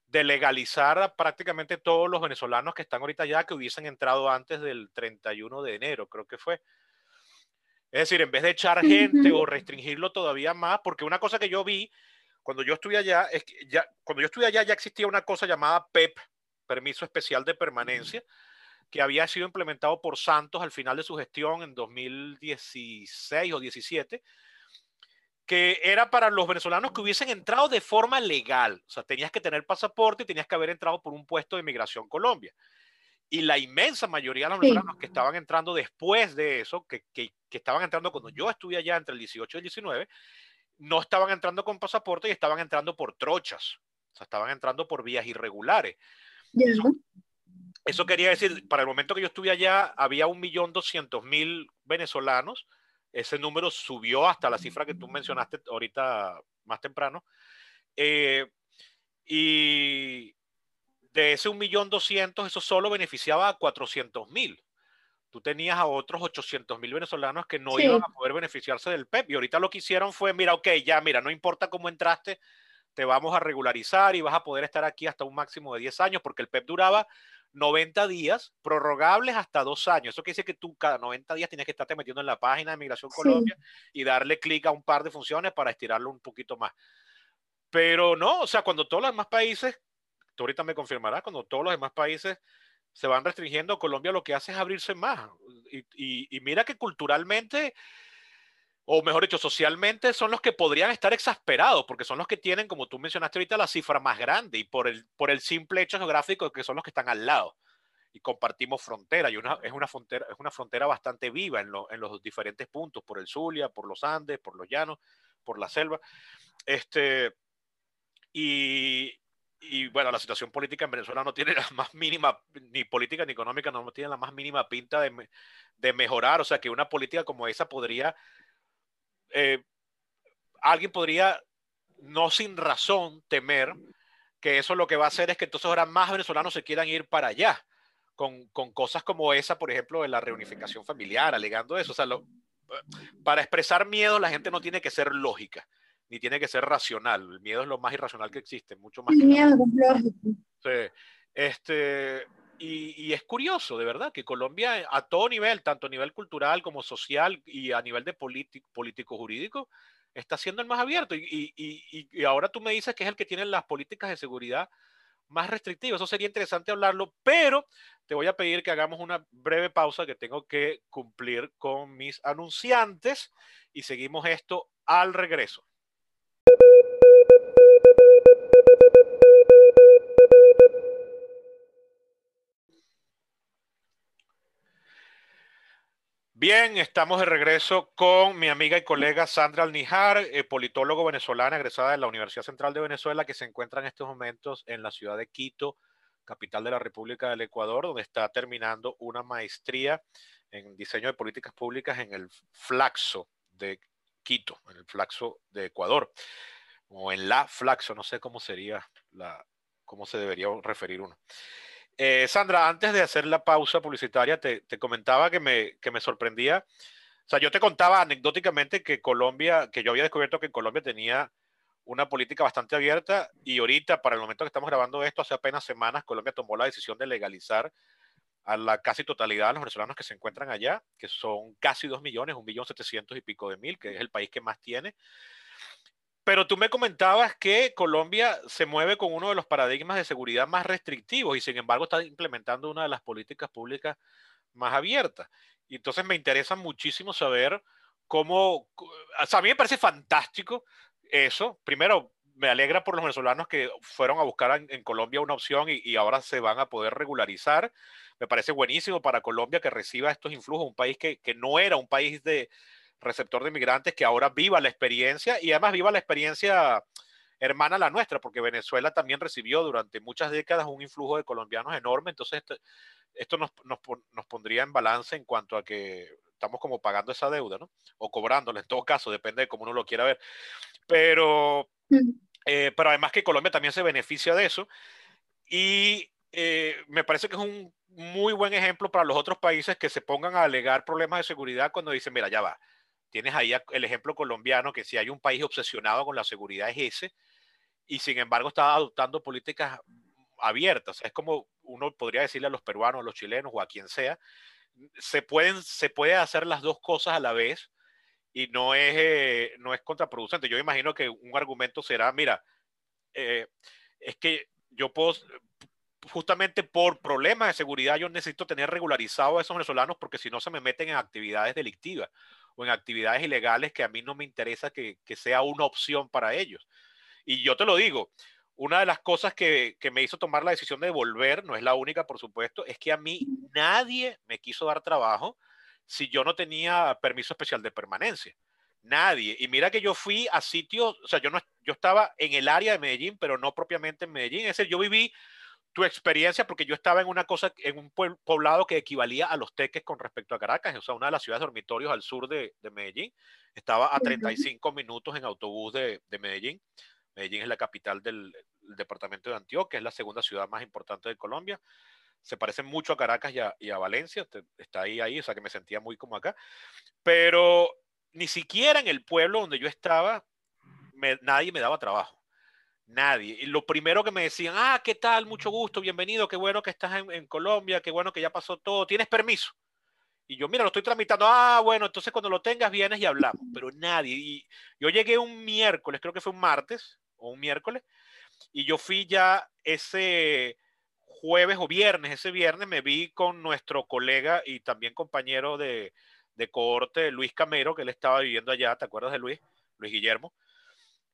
de legalizar a prácticamente todos los venezolanos que están ahorita ya, que hubiesen entrado antes del 31 de enero, creo que fue. Es decir, en vez de echar gente o restringirlo todavía más, porque una cosa que yo vi cuando yo estuve allá, es que ya, cuando yo estuve allá ya existía una cosa llamada PEP, e Permiso Especial de Permanencia que había sido implementado por Santos al final de su gestión en 2016 o 17, que era para los venezolanos que hubiesen entrado de forma legal. O sea, tenías que tener pasaporte y tenías que haber entrado por un puesto de Migración Colombia. Y la inmensa mayoría de los venezolanos que estaban entrando después de eso, que, que, que, estaban entrando cuando yo estuve allá entre el 18 y el 19, no estaban entrando con pasaporte y estaban entrando por trochas. O sea, estaban entrando por vías irregulares. Eso quería decir, para el momento que yo estuve allá, había un millón doscientos mil venezolanos. Ese número subió hasta la cifra que tú mencionaste ahorita más temprano. Eh, y de ese un millón doscientos, eso solo beneficiaba a cuatrocientos mil. tú tenías a otros 800 mil venezolanos que no iban a poder beneficiarse del PEP. Y ahorita lo que hicieron fue, mira, ok, ya, mira, no importa cómo entraste, te vamos a regularizar y vas a poder estar aquí hasta un máximo de 10 años, porque el PEP duraba 90 días, prorrogables hasta dos años. Eso quiere decir que tú cada 90 días tienes que estarte metiendo en la página de Migración Colombia y darle clic a un par de funciones para estirarlo un poquito más. Pero no, o sea, cuando todos los demás países, tú ahorita me confirmarás, cuando todos los demás países se van restringiendo, Colombia lo que hace es abrirse más. Y, mira que culturalmente, o mejor dicho, socialmente, son los que podrían estar exasperados, porque son los que tienen, como tú mencionaste ahorita, la cifra más grande y por el, por el simple hecho geográfico que son los que están al lado y compartimos frontera. Y una, es, una frontera, es una frontera bastante viva en, en los diferentes puntos, por el Zulia, por los Andes, por los llanos, por la selva. Este, y, y bueno, la situación política en Venezuela no tiene la más mínima, ni política ni económica, no tiene la más mínima pinta de, de mejorar. O sea, que una política como esa podría, eh, alguien podría, no sin razón, temer que eso lo que va a hacer es que entonces ahora más venezolanos se quieran ir para allá, con, con cosas como esa, por ejemplo, de la reunificación familiar, alegando eso. O sea, para expresar miedo la gente no tiene que ser lógica ni tiene que ser racional. El miedo es lo más irracional que existe, mucho más. El miedo Sí. Este, y, es curioso, de verdad, que Colombia a todo nivel, tanto a nivel cultural como social y a nivel de político jurídico, está siendo el más abierto. Y, y, ahora tú me dices que es el que tiene las políticas de seguridad más restrictivas. Eso sería interesante hablarlo, pero te voy a pedir que hagamos una breve pausa que tengo que cumplir con mis anunciantes y seguimos esto al regreso. Bien, estamos de regreso con mi amiga y colega Sandra Alnijar, eh, politólogo venezolana egresada de la Universidad Central de Venezuela, que se encuentra en estos momentos en la ciudad de Quito, capital de la República del Ecuador, donde está terminando una maestría en diseño de políticas públicas en el Flaxo de Quito, en el Flaxo de Ecuador, o en la Flaxo, no sé cómo sería la, cómo se debería referir uno. Eh, Sandra, antes de hacer la pausa publicitaria, te, comentaba que me, que me sorprendía. O sea, yo te contaba anecdóticamente que Colombia, que yo había descubierto que Colombia tenía una política bastante abierta y ahorita, para el momento que estamos grabando esto, hace apenas semanas, Colombia tomó la decisión de legalizar a la casi totalidad de los venezolanos que se encuentran allá, que son casi dos millones, un millón setecientos y pico de mil, que es el país que más tiene. Pero tú me comentabas que Colombia se mueve con uno de los paradigmas de seguridad más restrictivos y sin embargo está implementando una de las políticas públicas más abiertas. Y entonces me interesa muchísimo saber cómo, o sea, a mí me parece fantástico eso. Primero, me alegra por los venezolanos que fueron a buscar en, Colombia una opción y, ahora se van a poder regularizar. Me parece buenísimo para Colombia que reciba estos influjos, un país que, no era un país de, receptor de migrantes que ahora viva la experiencia y además viva la experiencia hermana la nuestra, porque Venezuela también recibió durante muchas décadas un influjo de colombianos enorme, entonces esto, nos, nos, nos, pondría en balance en cuanto a que estamos como pagando esa deuda, ¿no? O cobrándola, en todo caso, depende de cómo uno lo quiera ver. Pero, eh, pero además que Colombia también se beneficia de eso y eh, me parece que es un muy buen ejemplo para los otros países que se pongan a alegar problemas de seguridad cuando dicen, mira, ya va, Tienes ahí el ejemplo colombiano, que si hay un país obsesionado con la seguridad es ese, y sin embargo está adoptando políticas abiertas. Es como uno podría decirle a los peruanos, a los chilenos o a quien sea, se pueden, se puede hacer las dos cosas a la vez y no es, eh, no es contraproducente. Yo imagino que un argumento será, mira, eh, es que yo puedo, justamente por problemas de seguridad, yo necesito tener regularizados a esos venezolanos porque si no se me meten en actividades delictivas o en actividades ilegales que a mí no me interesa que, sea una opción para ellos. Y yo te lo digo, una de las cosas que, me hizo tomar la decisión de volver, no es la única, por supuesto, es que a mí nadie me quiso dar trabajo si yo no tenía permiso especial de permanencia. Nadie. Y mira que yo fui a sitios, o sea, yo, no, yo estaba en el área de Medellín, pero no propiamente en Medellín. Es decir, yo viví tu experiencia, porque yo estaba en una cosa, en un poblado que equivalía a los teques con respecto a Caracas, o sea, una de las ciudades dormitorios al sur de, Medellín. Estaba a 35 minutos en autobús de, Medellín. Medellín es la capital del, departamento de Antioquia, es la segunda ciudad más importante de Colombia. se parece mucho a Caracas y a, Valencia, está ahí, ahí, o sea que me sentía muy como acá, pero ni siquiera en el pueblo donde yo estaba, nadie me daba trabajo. Nadie. Y lo primero que me decían, ah, ¿qué tal? Mucho gusto, bienvenido, qué bueno que estás en, Colombia, qué bueno que ya pasó todo, ¿tienes permiso? Y yo, mira, lo estoy tramitando, ah, bueno, entonces cuando lo tengas vienes y hablamos, pero nadie. Y yo llegué un miércoles, creo que fue un martes o un miércoles, y yo fui ya ese jueves o viernes, ese viernes me vi con nuestro colega y también compañero de, de cohorte, Luis Camero, que él estaba viviendo allá, ¿te acuerdas de Luis? Luis Guillermo.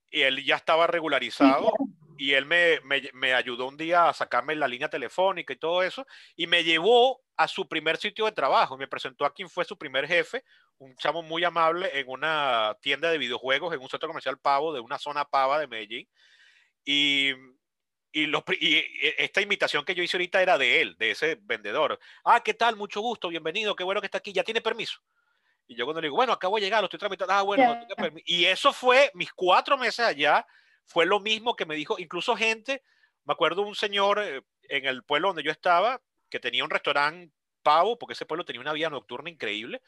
Y él ya estaba regularizado y él me, me, me, ayudó un día a sacarme la línea telefónica y todo eso, y me llevó a su primer sitio de trabajo, me presentó a quien fue su primer jefe, un chamo muy amable en una tienda de videojuegos, en un centro comercial pavo, de una zona pava de Medellín, y, y, y, esta invitación que yo hice ahorita era de él, de ese vendedor. Ah, ¿qué tal? Mucho gusto, bienvenido, qué bueno que está aquí, ya tiene permiso. Y yo cuando le digo, bueno, acabo de llegar, lo estoy tramitando, ah, bueno, no. Y eso fue mis cuatro meses allá, fue lo mismo que me dijo, incluso gente, me acuerdo un señor eh, en el pueblo donde yo estaba, que tenía un restaurante pavo, porque ese pueblo tenía una vida nocturna increíble,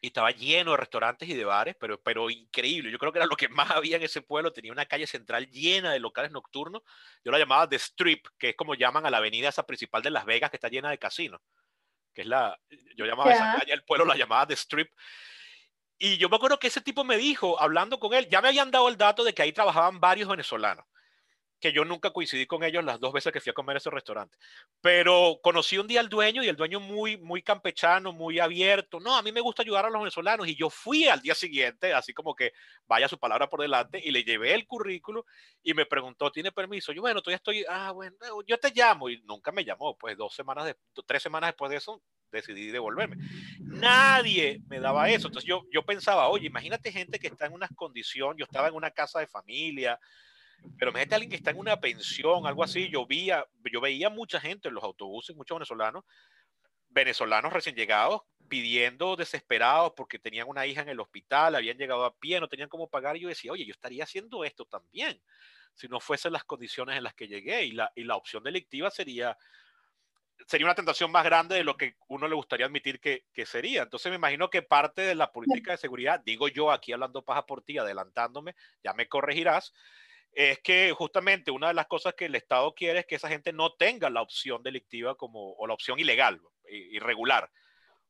y estaba lleno de restaurantes y de bares, pero, pero increíble. Yo creo que era lo que más había en ese pueblo. Tenía una calle central llena de locales nocturnos. Yo la llamaba The Strip, que es como llaman a la avenida esa principal de Las Vegas, que está llena de casinos. Que es la. Yo llamaba esa calle, el pueblo la llamaba The Strip. Y yo me acuerdo que ese tipo me dijo, hablando con él, ya me habían dado el dato de que ahí trabajaban varios venezolanos que yo nunca coincidí con ellos las dos veces que fui a comer a ese restaurante. Pero conocí un día al dueño y el dueño muy, muy campechano, muy abierto. No, a mí me gusta ayudar a los venezolanos. Y yo fui al día siguiente, así como que vaya su palabra por delante, y le llevé el currículo y me preguntó, ¿tiene permiso? Yo, bueno, todavía estoy, ah, bueno, yo te llamo. Y nunca me llamó. Pues dos semanas, de, tres semanas después de eso, decidí devolverme. Nadie me daba eso. Entonces yo, yo pensaba, oye, imagínate gente que está en una condición, yo estaba en una casa de familia, pero imagínate a alguien que está en una pensión, algo así. Yo, veía, yo veía mucha gente en los autobuses, muchos venezolanos, venezolanos recién llegados, pidiendo desesperados porque tenían una hija en el hospital, habían llegado a pie, no tenían cómo pagar. Y yo decía, oye, yo estaría haciendo esto también, si no fuesen las condiciones en las que llegué. Y la, y la opción delictiva sería, sería una tentación más grande de lo que uno le gustaría admitir que, que, sería. Entonces me imagino que parte de la política de seguridad, digo yo aquí hablando paja por ti, adelantándome, ya me corregirás, es que justamente una de las cosas que el Estado quiere es que esa gente no tenga la opción delictiva como, o la opción ilegal, irregular,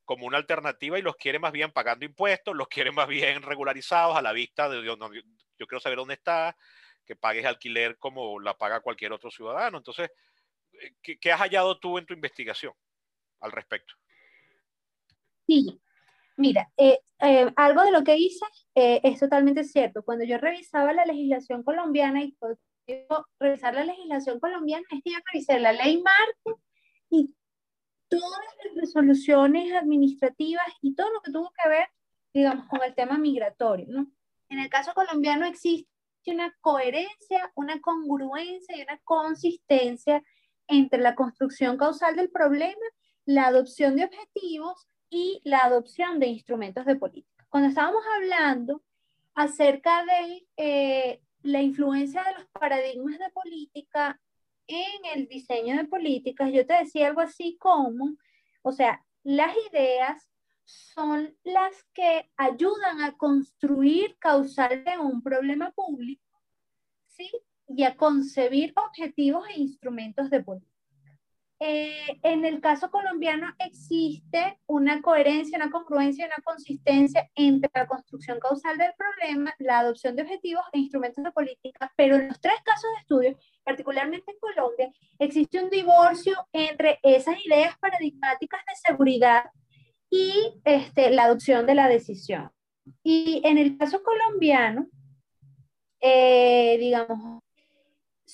como una alternativa y los quiere más bien pagando impuestos, los quiere más bien regularizados a la vista de yo, yo quiero saber dónde está, que pagues alquiler como la paga cualquier otro ciudadano. Entonces, eh, ¿qué, qué has hallado tú en tu investigación al respecto? Sí, Mira, eh, eh, algo de lo que hice eh, es totalmente cierto. Cuando yo revisaba la legislación colombiana y revisar la legislación colombiana es que yo revisé la ley marco y todas las resoluciones administrativas y todo lo que tuvo que ver, digamos, con el tema migratorio, ¿no? En el caso colombiano existe una coherencia, una congruencia y una consistencia entre la construcción causal del problema, la adopción de objetivos y la adopción de instrumentos de política. Cuando estábamos hablando acerca de eh, la influencia de los paradigmas de política en el diseño de políticas, yo te decía algo así como, o sea, las ideas son las que ayudan a construir causalmente un problema público, ¿sí? Y a concebir objetivos e instrumentos de política. Eh, en el caso colombiano existe una coherencia, una congruencia, una consistencia entre la construcción causal del problema, la adopción de objetivos e instrumentos de política, pero en los tres casos de estudio, particularmente en Colombia, existe un divorcio entre esas ideas paradigmáticas de seguridad y este, la adopción de la decisión. Y en el caso colombiano, eh, digamos,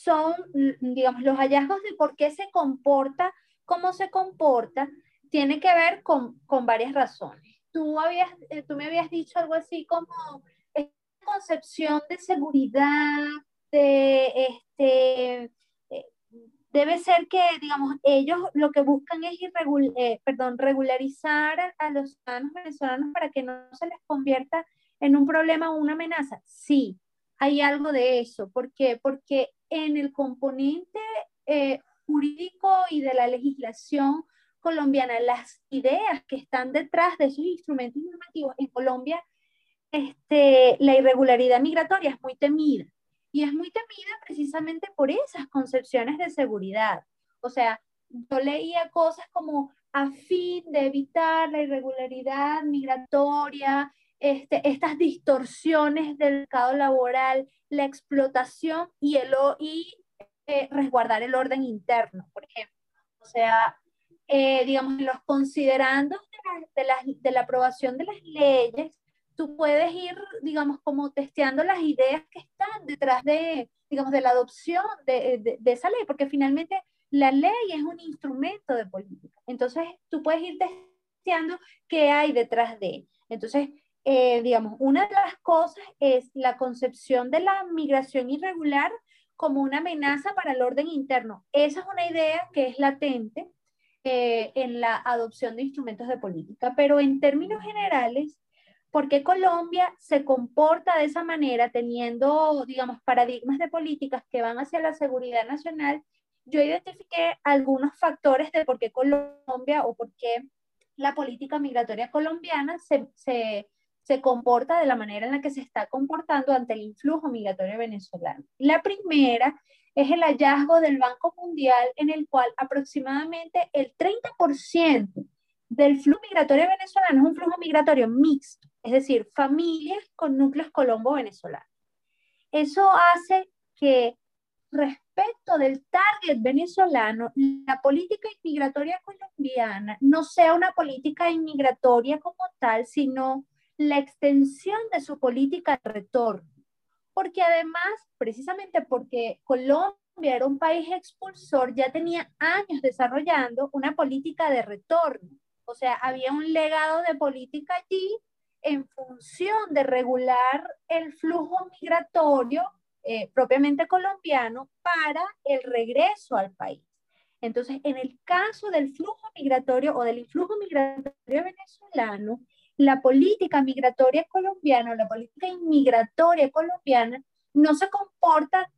son, digamos, los hallazgos de por qué se comporta, cómo se comporta, tiene que ver con, con varias razones. Tú, habías, eh, tú me habías dicho algo así como esta concepción de seguridad, de este, eh, debe ser que, digamos, ellos lo que buscan es eh, perdón, regularizar a, los ciudadanos venezolanos para que no se les convierta en un problema o una amenaza. Sí, hay algo de eso. ¿Por qué? Porque en el componente eh, jurídico y de la legislación colombiana, las ideas que están detrás de esos instrumentos normativos en Colombia, este, la irregularidad migratoria es muy temida. Y es muy temida precisamente por esas concepciones de seguridad. O sea, yo leía cosas como a fin de evitar la irregularidad migratoria, este, estas distorsiones del mercado laboral, la explotación y, el, y eh, resguardar el orden interno, por ejemplo. O sea, eh, digamos, los considerandos de la, de, la, aprobación de las leyes, tú puedes ir, digamos, como testeando las ideas que están detrás de, digamos, de la adopción de, de, esa ley, porque finalmente la ley es un instrumento de política. Entonces, tú puedes ir testeando qué hay detrás de. Entonces, eh, digamos, una de las cosas es la concepción de la migración irregular como una amenaza para el orden interno. Esa es una idea que es latente eh, en la adopción de instrumentos de política, pero en términos generales, ¿por qué Colombia se comporta de esa manera teniendo, digamos, paradigmas de políticas que van hacia la seguridad nacional? Yo identifiqué algunos factores de por qué Colombia o por qué la política migratoria colombiana se, se, se comporta de la manera en la que se está comportando ante el influjo migratorio venezolano. La primera es el hallazgo del Banco Mundial en el cual aproximadamente el 30% del flujo migratorio venezolano es un flujo migratorio mixto, es decir, familias con núcleos colombo-venezolanos. Eso hace que respecto del target venezolano, la política inmigratoria colombiana no sea una política inmigratoria como tal, sino la extensión de su política de retorno porque además, precisamente porque Colombia era un país expulsor, ya tenía años desarrollando una política de retorno. O sea, había un legado de política allí en función de regular el flujo migratorio eh, propiamente colombiano para el regreso al país. Entonces, en el caso del flujo migratorio o del influjo migratorio venezolano, la política migratoria colombiana, la política inmigratoria colombiana, no se comporta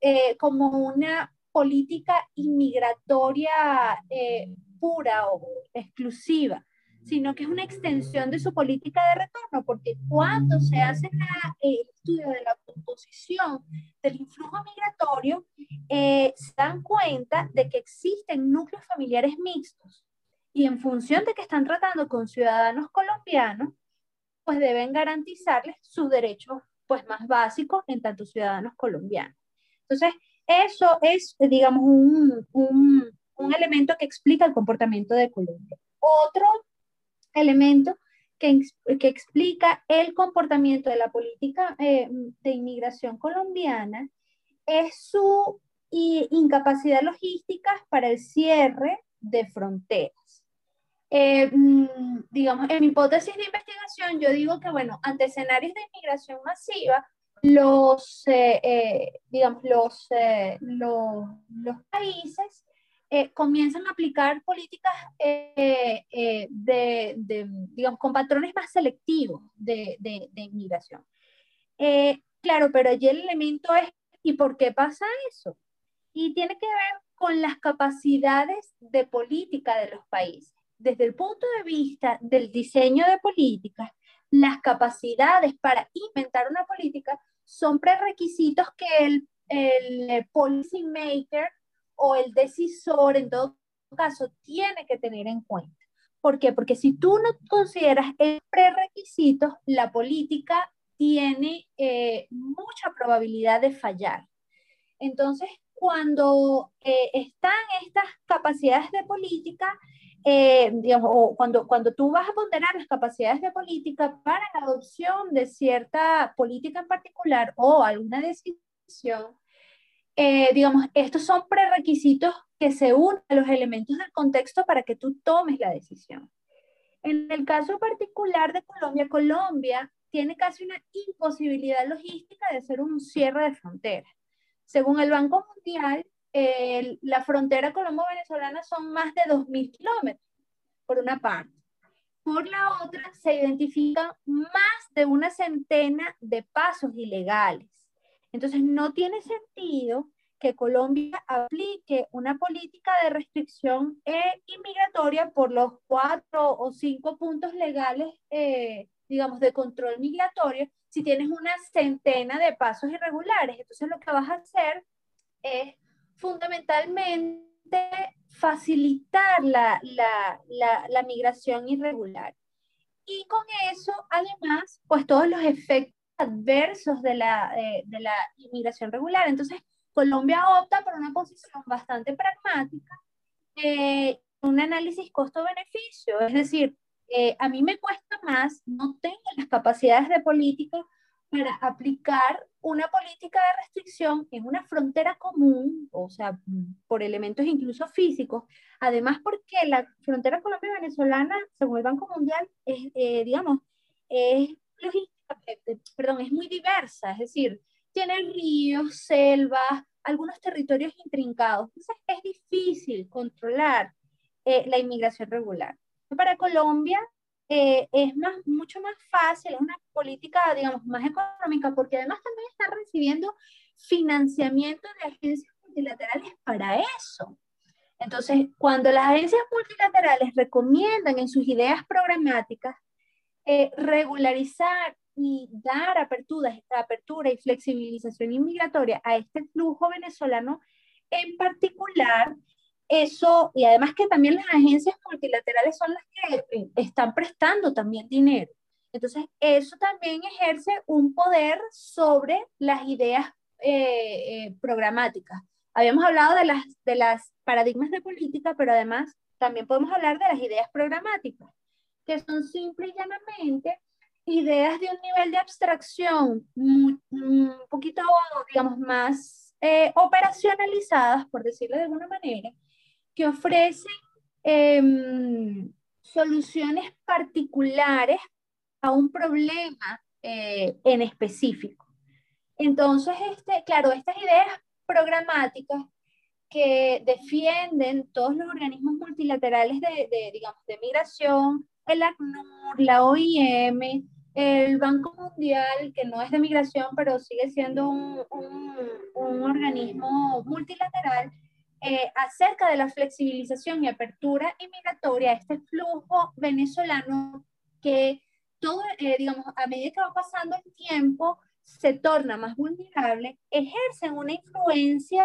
eh, como una política inmigratoria eh, pura o exclusiva, sino que es una extensión de su política de retorno, porque cuando se hace el estudio de la composición del influjo migratorio, eh, se dan cuenta de que existen núcleos familiares mixtos y en función de que están tratando con ciudadanos colombianos, pues deben garantizarles sus derechos pues más básicos en tanto ciudadanos colombianos. Entonces, eso es, digamos, un, un, un elemento que explica el comportamiento de Colombia. Otro elemento que, que, explica el comportamiento de la política eh, de inmigración colombiana es su incapacidad logística para el cierre de fronteras. Eh, mm, digamos, en mi hipótesis de investigación, yo digo que, bueno, ante escenarios de inmigración masiva, los, eh, eh, digamos, los, los, los, países comienzan a aplicar políticas de, de, digamos, con patrones más selectivos de, de, de inmigración. claro, pero allí el elemento es, ¿y por qué pasa eso? Y tiene que ver con las capacidades de política de los países desde el punto de vista del diseño de políticas, las capacidades para inventar una política son prerequisitos que el, el policy maker o el decisor, en todo caso, tiene que tener en cuenta. ¿Por qué? Porque si tú no consideras el prerequisito, la política tiene eh, mucha probabilidad de fallar. Entonces, cuando eh, están estas capacidades de política, eh, digamos, o cuando, cuando tú vas a ponderar las capacidades de política para la adopción de cierta política en particular o alguna decisión, eh, digamos, estos son prerequisitos que se unen a los elementos del contexto para que tú tomes la decisión. En el caso particular de Colombia, Colombia tiene casi una imposibilidad logística de hacer un cierre de fronteras. Según el Banco Mundial, la frontera colombo-venezolana son más de 2.000 kilómetros, por una parte. Por la otra, se identifican más de una centena de pasos ilegales. Entonces, no tiene sentido que Colombia aplique una política de restricción eh, inmigratoria por los cuatro o cinco puntos legales, eh, digamos, de control migratorio, si tienes una centena de pasos irregulares. Entonces lo que vas a hacer es fundamentalmente facilitar la, la, la, la migración irregular. Y con eso, además, pues todos los efectos adversos de la, eh, de la inmigración regular. Entonces, Colombia opta por una posición bastante pragmática, eh, un análisis costo-beneficio, es decir, eh, a mí me cuesta más, no tengo las capacidades de política para aplicar una política de restricción en una frontera común, o sea, por elementos incluso físicos, además porque la frontera Colombia-Venezolana, según el Banco Mundial, es, eh, digamos, es, perdón, es muy diversa, es decir, tiene ríos, selvas, algunos territorios intrincados. Entonces es difícil controlar eh, la inmigración regular. Para Colombia eh, es más, mucho más fácil, es una política, digamos, más económica, porque además también está recibiendo financiamiento de agencias multilaterales para eso. Entonces, cuando las agencias multilaterales recomiendan en sus ideas programáticas eh, regularizar y dar apertura, apertura y flexibilización inmigratoria a este flujo venezolano en particular, eso, y además que también las agencias multilaterales son las que eh, están prestando también dinero. Entonces, eso también ejerce un poder sobre las ideas eh, eh, programáticas. Habíamos hablado de las, de las paradigmas de política, pero además también podemos hablar de las ideas programáticas, que son simple y llanamente ideas de un nivel de abstracción un poquito, digamos, más eh, operacionalizadas, por decirlo de alguna manera, que ofrecen em, soluciones particulares a un problema eh, en específico. Entonces, este, claro, estas ideas programáticas que defienden todos los organismos multilaterales de, digamos, de migración, el ACNUR, la OIM, el Banco Mundial, que no es de migración, pero sigue siendo un, un, organismo multilateral, eh, acerca de la flexibilización y apertura inmigratoria, este flujo venezolano que todo, eh, digamos, a medida que va pasando el tiempo, se torna más vulnerable, ejercen una influencia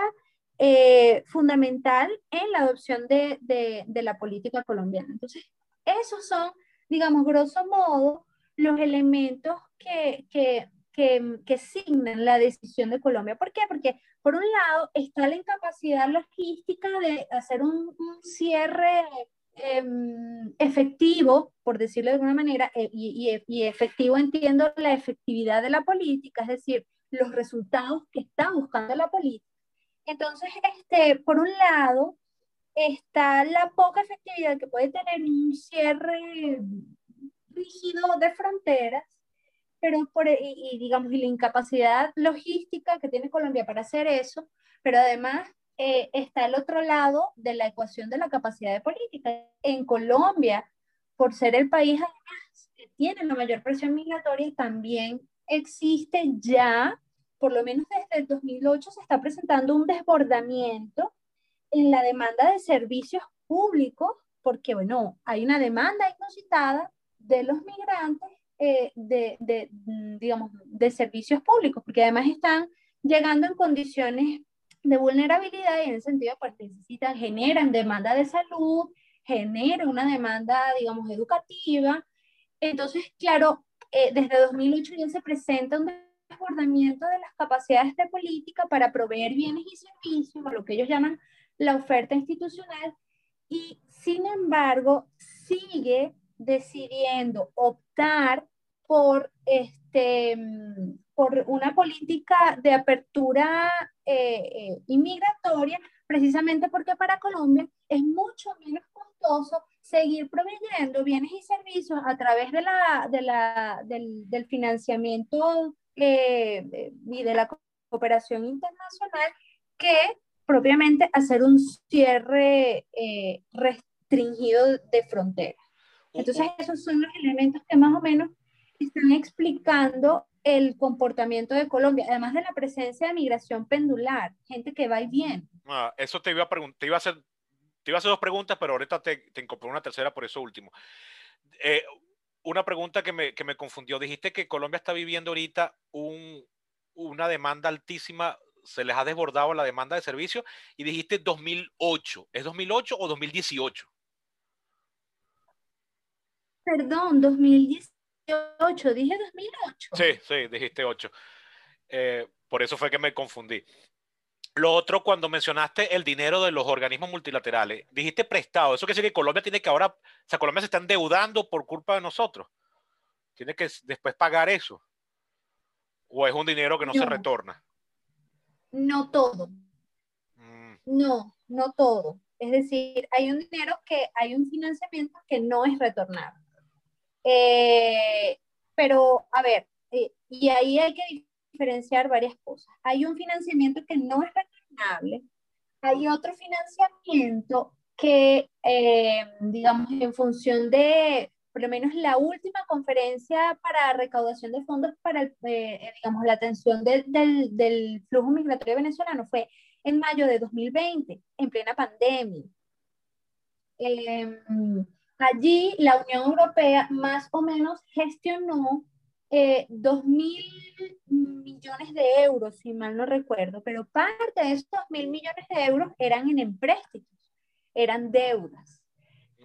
eh, fundamental en la adopción de, de, de la política colombiana. Entonces, esos son, digamos, grosso modo, los elementos que, que, que, signan la decisión de Colombia. ¿Por qué? Porque por un lado está la incapacidad logística de hacer un, cierre em, efectivo, por decirlo de alguna manera, eh, y, y, efectivo entiendo la efectividad de la política, es decir, los resultados que está buscando la política. Entonces, este, por un lado, está la poca efectividad que puede tener un cierre rígido de fronteras, pero por, y, digamos, y la incapacidad logística que tiene Colombia para hacer eso, pero además eh, está el otro lado de la ecuación de la capacidad de política. En Colombia, por ser el país que tiene la mayor presión migratoria, también existe ya, por lo menos desde el 2008, se está presentando un desbordamiento en la demanda de servicios públicos, porque, bueno, hay una demanda inusitada de los migrantes eh, de, de, digamos, de servicios públicos, porque además están llegando en condiciones de vulnerabilidad y en ese sentido pues necesitan, generan demanda de salud, generan una demanda, digamos, educativa. Entonces, claro, eh, desde 2008 ya se presenta un desbordamiento de las capacidades de política para proveer bienes y servicios, o lo que ellos llaman la oferta institucional y sin embargo sigue decidiendo por, este, por una política de apertura eh, eh, inmigratoria, precisamente porque para Colombia es mucho menos costoso seguir proveyendo bienes y servicios a través de la, de la, del, financiamiento eh, y de la cooperación internacional que propiamente hacer un cierre restringido de fronteras. Entonces, esos son los elementos que más o menos están explicando el comportamiento de Colombia, además de la presencia de migración pendular, gente que va y viene. Ah, eso te iba a preguntar, te iba a hacer, te iba a hacer dos preguntas, pero ahorita te, te incorporé una tercera por eso último. Eh, una pregunta que me, que me, confundió. Dijiste que Colombia está viviendo ahorita un, una demanda altísima, se les ha desbordado la demanda de servicio y dijiste 2008. ¿Es 2008 o 2018? Perdón, 2018. 8, dije 2008. Sí, sí, dijiste 8. Eh, por eso fue que me confundí. Lo otro, cuando mencionaste el dinero de los organismos multilaterales, dijiste prestado. Eso quiere decir que Colombia tiene que ahora, o sea, Colombia se está endeudando por culpa de nosotros. Tiene que después pagar eso. ¿O es un dinero que no, se retorna? No todo. Mm. No, no todo. Es decir, hay un dinero que hay un financiamiento que no es retornable. Eh, pero, a ver, eh, y ahí hay que diferenciar varias cosas. Hay un financiamiento que no es retornable, hay otro financiamiento que, eh, digamos, en función de, por lo menos la última conferencia para recaudación de fondos para, digamos, la atención del, del flujo migratorio venezolano fue en mayo de 2020, en plena pandemia. Em, Allí la Unión Europea más o menos gestionó eh, 2 mil millones de euros, si mal no recuerdo, pero parte de estos mil millones de euros eran en empréstitos, eran deudas,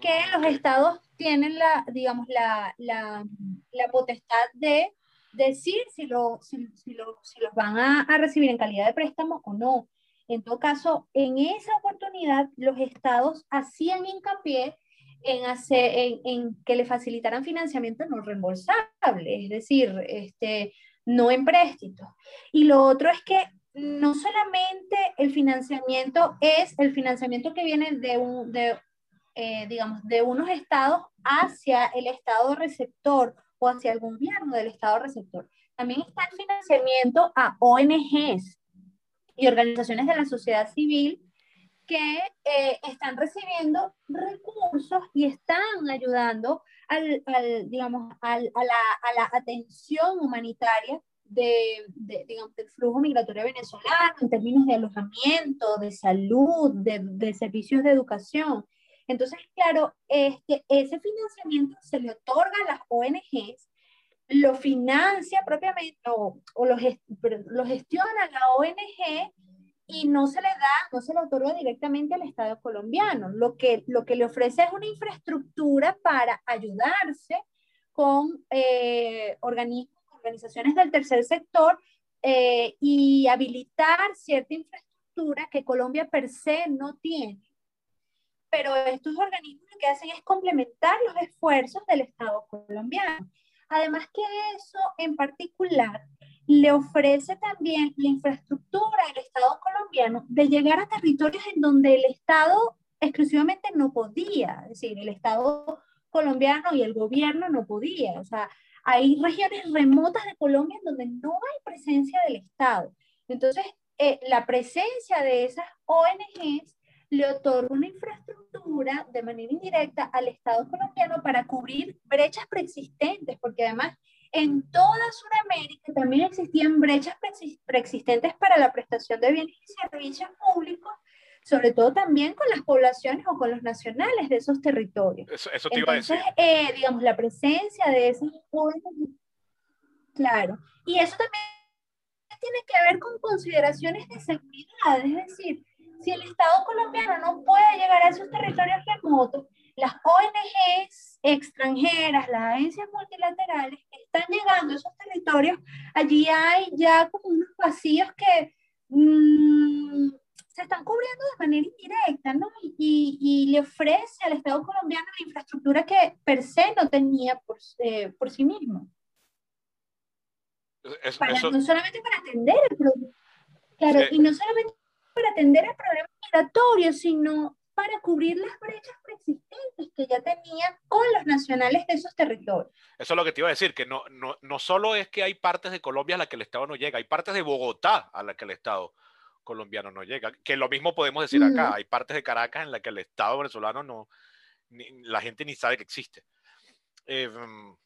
que los estados tienen la, digamos, la, la, la potestad de decir si, lo, si, si, lo, si los van a, a recibir en calidad de préstamo o no. En todo caso, en esa oportunidad, los estados hacían hincapié en, que le facilitaran financiamiento no reembolsable, es decir, este, no en préstitos. Y lo otro es que no solamente el financiamiento es el financiamiento que viene de, un, eh, digamos, de unos estados hacia el estado receptor o hacia el gobierno del estado receptor. También está el financiamiento a ONGs y organizaciones de la sociedad civil que eh, están recibiendo recursos y están ayudando al, al digamos, al, a, la, a, la, atención humanitaria de, de, digamos, del flujo migratorio venezolano en términos de alojamiento, de salud, de, de servicios de educación. Entonces, claro, este, ese financiamiento se le otorga a las ONGs, lo financia propiamente o, o lo, lo gestiona la ONG y no se le da, no se le otorga directamente al Estado colombiano. Lo que, lo que le ofrece es una infraestructura para ayudarse con eh, organismos, organizaciones del tercer sector eh, y habilitar cierta infraestructura que Colombia per se no tiene. Pero estos organismos lo que hacen es complementar los esfuerzos del Estado colombiano. Además que eso en particular le ofrece también la infraestructura al Estado colombiano de llegar a territorios en donde el Estado exclusivamente no podía, es decir, el Estado colombiano y el gobierno no podía, o sea, hay regiones remotas de Colombia en donde no hay presencia del Estado. Entonces, eh, la presencia de esas ONGs le otorga una infraestructura de manera indirecta al Estado colombiano para cubrir brechas preexistentes, porque además en toda Sudamérica también existían brechas preexistentes para la prestación de bienes y servicios públicos, sobre todo también con las poblaciones o con los nacionales de esos territorios. Eso, te iba a decir. Eh, digamos, la presencia de esos claro, y eso también tiene que ver con consideraciones de seguridad, es decir, si el Estado colombiano no puede llegar a esos territorios remotos, las ONGs extranjeras, las agencias multilaterales están llegando a esos territorios, allí hay ya como unos vacíos que mm, se están cubriendo de manera indirecta, ¿no? Y, y, le ofrece al Estado colombiano la infraestructura que per se no tenía por, eh, por sí mismo. No solamente para atender el problema, claro, y no solamente para atender el problema migratorio, sino para cubrir las brechas preexistentes que ya tenían con los nacionales de esos territorios. Eso es lo que te iba a decir, que no, no, no solo es que hay partes de Colombia a las que el Estado no llega, hay partes de Bogotá a las que el Estado colombiano no llega, que lo mismo podemos decir acá, hay partes de Caracas en las que el Estado venezolano no, la gente ni sabe que existe. eh,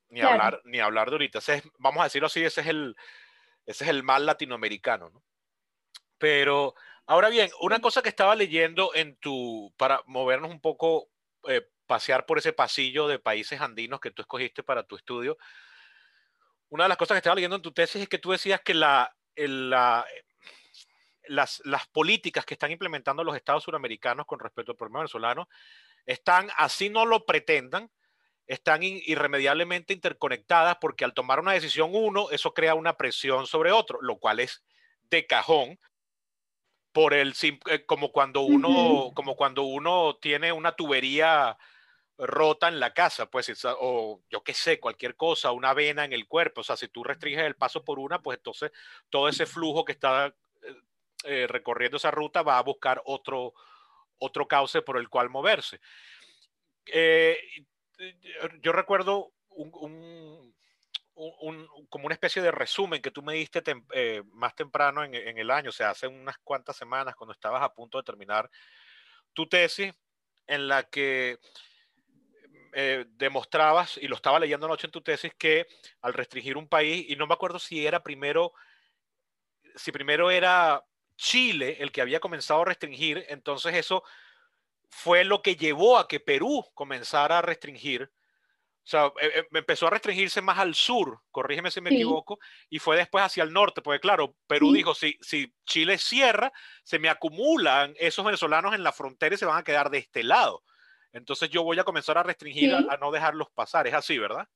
ni, hablar, ni hablar de ahorita. vamos a decirlo así, ese es el, ese es el mal latinoamericano. ¿no? Pero ahora bien, una cosa que estaba leyendo en tu, para movernos un poco, eh, pasear por ese pasillo de países andinos que tú escogiste para tu estudio, una de las cosas que estaba leyendo en tu tesis es que tú decías que la, la, las, las, políticas que están implementando los estados suramericanos con respecto al problema venezolano están, así no lo pretendan, están irremediablemente interconectadas porque al tomar una decisión uno, eso crea una presión sobre otro, lo cual es de cajón por el eh, como cuando uno como cuando uno tiene una tubería rota en la casa, pues, o yo qué sé, cualquier cosa, una vena en el cuerpo, o sea, si tú restringes el paso por una, pues entonces todo ese flujo que está eh, eh, recorriendo esa ruta va a buscar otro, otro cauce por el cual moverse. Eh, yo recuerdo un, como una especie de resumen que tú me diste más temprano en, en el año, o sea, hace unas cuantas semanas, cuando estabas a punto de terminar tu tesis, en la que eh, demostrabas, y lo estaba leyendo anoche en tu tesis, que al restringir un país, y no me acuerdo si era primero, si primero era Chile el que había comenzado a restringir, entonces eso fue lo que llevó a que Perú comenzara a restringir. O sea, eh, eh, empezó a restringirse más al sur, corrígeme si me equivoco, y fue después hacia el norte, porque claro, Perú dijo, si, si Chile cierra, se me acumulan esos venezolanos en la frontera y se van a quedar de este lado. Entonces yo voy a comenzar a restringir, a, no dejarlos pasar. Es así, ¿verdad?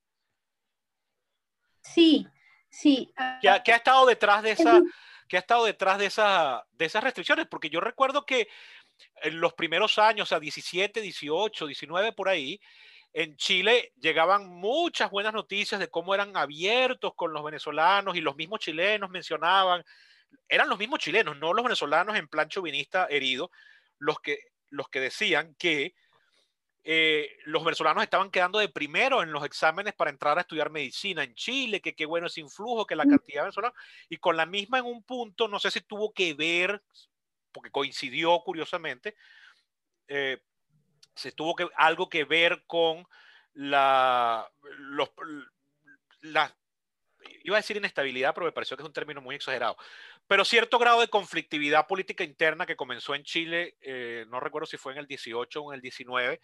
Sí, sí. ¿Qué ha, ha estado detrás de esa, qué ha estado detrás de, esa, de esas restricciones? Porque yo recuerdo que en los primeros años, o sea, 17, 18, 19 por ahí, en Chile llegaban muchas buenas noticias de cómo eran abiertos con los venezolanos y los mismos chilenos mencionaban, eran los mismos chilenos, no los venezolanos en plan chauvinista herido, los que, los que decían que eh, los venezolanos estaban quedando de primero en los exámenes para entrar a estudiar medicina en Chile, que qué bueno ese influjo, que la cantidad de venezolanos, y con la misma en un punto, no sé si tuvo que ver, porque coincidió curiosamente, eh, se tuvo que, algo que ver con la, los, la, iba a decir inestabilidad, pero me pareció que es un término muy exagerado, pero cierto grado de conflictividad política interna que comenzó en Chile, eh, no recuerdo si fue en el 18 o en el 19,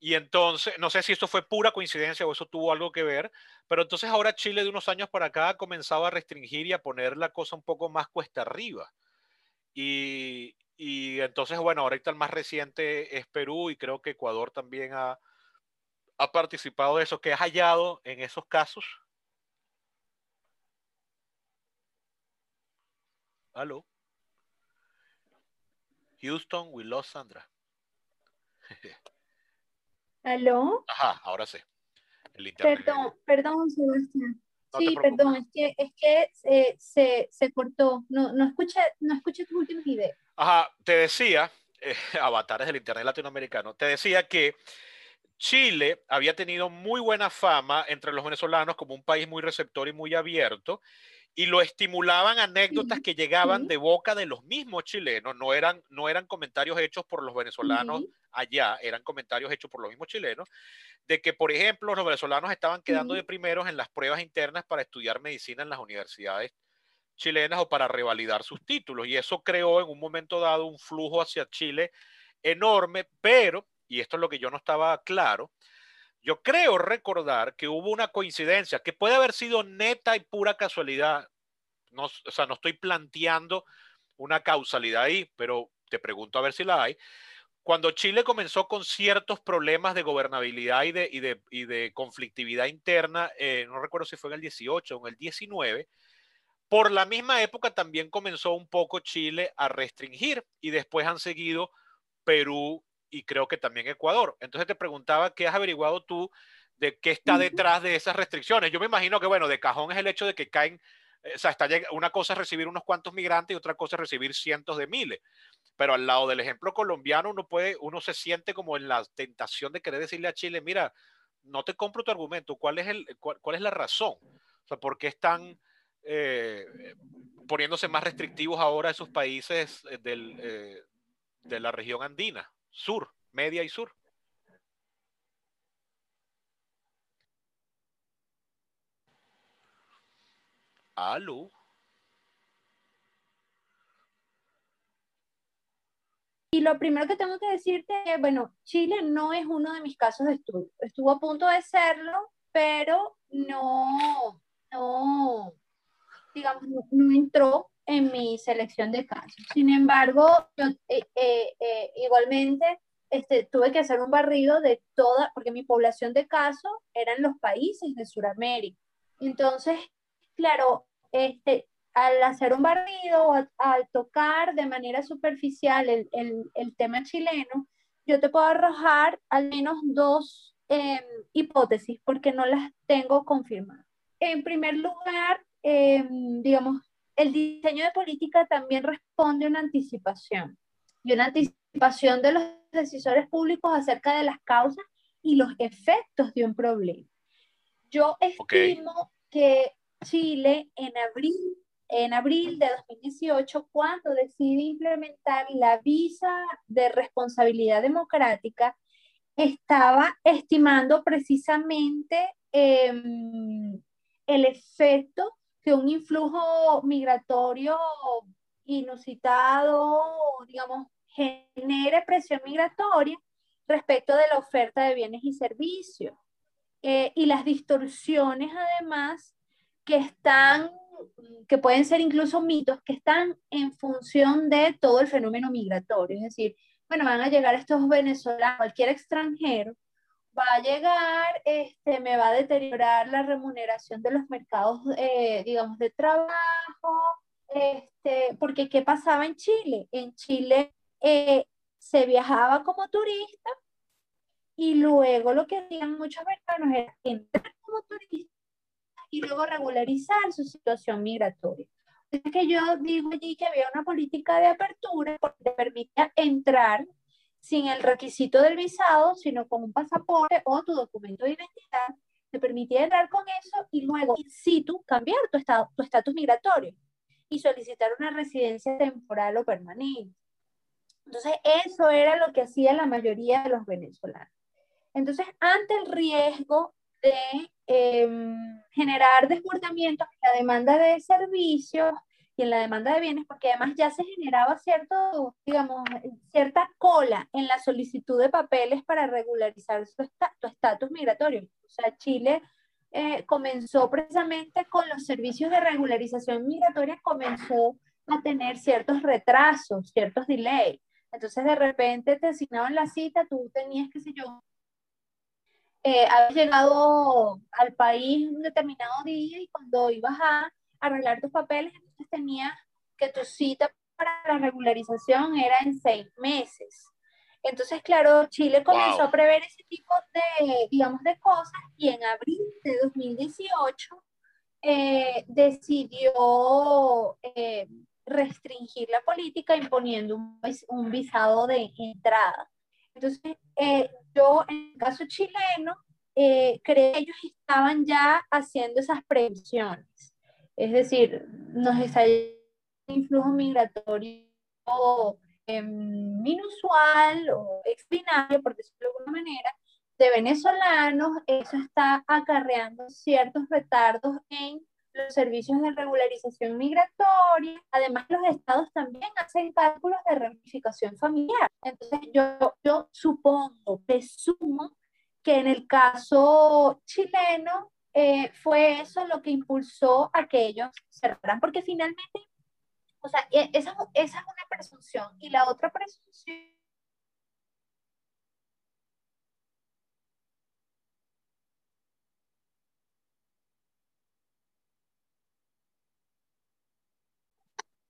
y entonces, no sé si esto fue pura coincidencia o eso tuvo algo que ver, pero entonces ahora Chile de unos años para acá ha comenzado a restringir y a poner la cosa un poco más cuesta arriba. Y, y entonces, bueno, ahorita el más reciente es Perú y creo que Ecuador también ha, ha participado de eso. ¿Qué has hallado en esos casos? ¿Aló? Houston, we lost Sandra. ¿Aló? Ajá, ahora sí. Perdón, perdón, Sebastián. Sí, perdón, es que, es que eh, se, se, cortó. No, no, escuché, no escuché tus últimas ideas. Ajá, te decía, eh, avatares del Internet latinoamericano, te decía que Chile había tenido muy buena fama entre los venezolanos como un país muy receptor y muy abierto, y lo estimulaban anécdotas que llegaban de boca de los mismos chilenos, no eran, no eran comentarios hechos por los venezolanos allá, eran comentarios hechos por los mismos chilenos, de que, por ejemplo, los venezolanos estaban quedando de primeros en las pruebas internas para estudiar medicina en las universidades chilenas o para revalidar sus títulos. Y eso creó en un momento dado un flujo hacia Chile enorme, pero, y esto es lo que yo no estaba claro, yo creo recordar que hubo una coincidencia que puede haber sido neta y pura casualidad. No, o sea, no estoy planteando una causalidad ahí, pero te pregunto a ver si la hay. Cuando Chile comenzó con ciertos problemas de gobernabilidad y de, y de, y de conflictividad interna, eh, no recuerdo si fue en el 18 o en el 19, por la misma época también comenzó un poco Chile a restringir y después han seguido Perú y creo que también Ecuador. Entonces te preguntaba, ¿qué has averiguado tú de qué está detrás de esas restricciones? Yo me imagino que, bueno, de cajón es el hecho de que caen, eh, o sea, está, una cosa es recibir unos cuantos migrantes y otra cosa es recibir cientos de miles pero al lado del ejemplo colombiano uno puede, uno se siente como en la tentación de querer decirle a Chile, mira, no te compro tu argumento, ¿cuál es, el, cuál, es la razón? O sea, ¿por qué están eh, poniéndose más restrictivos ahora esos países eh, del, eh, de la región andina, sur, media y sur? Aló. Y lo primero que tengo que decirte es, bueno, Chile no es uno de mis casos de estudio. Estuvo a punto de serlo, pero no, no, digamos, no, entró en mi selección de casos. Sin embargo, yo, eh, eh, eh, igualmente este, tuve que hacer un barrido de toda, porque mi población de casos eran los países de Sudamérica. Entonces, claro, este, al hacer un barrido, al, al tocar de manera superficial el, el, el, tema chileno, yo te puedo arrojar al menos dos eh, hipótesis, porque no las tengo confirmadas. En primer lugar, eh, digamos, el diseño de política también responde a una anticipación, y una anticipación de los decisores públicos acerca de las causas y los efectos de un problema. Yo estimo que Chile en abril, en abril de 2018, cuando decide implementar la visa de responsabilidad democrática, estaba estimando precisamente em, el efecto que un influjo migratorio inusitado, digamos, genere presión migratoria respecto de la oferta de bienes y servicios. Eh, y las distorsiones además que están, que pueden ser incluso mitos, que están en función de todo el fenómeno migratorio. Es decir, bueno, van a llegar estos venezolanos, cualquier extranjero, va a llegar, este, me va a deteriorar la remuneración de los mercados, eh, digamos, de trabajo, este, porque ¿qué pasaba en Chile? En Chile eh, se viajaba como turista y luego lo que hacían muchos venezolanos era entrar como turista y luego regularizar su situación migratoria. Es que yo digo allí que había una política de apertura porque te permitía entrar sin el requisito del visado, sino con un pasaporte o tu documento de identidad, te permitía entrar con eso y luego in situ cambiar tu estatus tu migratorio y solicitar una residencia temporal o permanente. Entonces, eso era lo que hacía la mayoría de los venezolanos. Entonces, ante el riesgo de em, generar desbordamientos en la demanda de servicios y en la demanda de bienes, porque además ya se generaba cierto, digamos, cierta cola en la solicitud de papeles para regularizar tu estatus migratorio. O sea, Chile eh, comenzó precisamente con los servicios de regularización migratoria, comenzó a tener ciertos retrasos, ciertos delays. Entonces, de repente te asignaban la cita, tú tenías, qué sé yo, eh, habías llegado al país un determinado día y cuando ibas a arreglar tus papeles, entonces tenías que tu cita para la regularización era en seis meses. Entonces, claro, Chile comenzó a prever ese tipo de, digamos, de cosas y en abril de 2018 eh, decidió eh, restringir la política imponiendo un, visado de entrada. Entonces, eh, yo en el caso chileno, eh, creo que ellos estaban ya haciendo esas previsiones. Es decir, nos está un influjo migratorio eh, inusual o extraordinario, por decirlo de alguna manera, de venezolanos, eso está acarreando ciertos retardos en los servicios de regularización migratoria. Además, los estados también hacen cálculos de reunificación familiar. Entonces, yo, yo supongo, presumo que en el caso chileno eh, fue eso lo que impulsó a que ellos cerraran, porque finalmente, o sea, e, esa, esa es una presunción. Y la otra presunción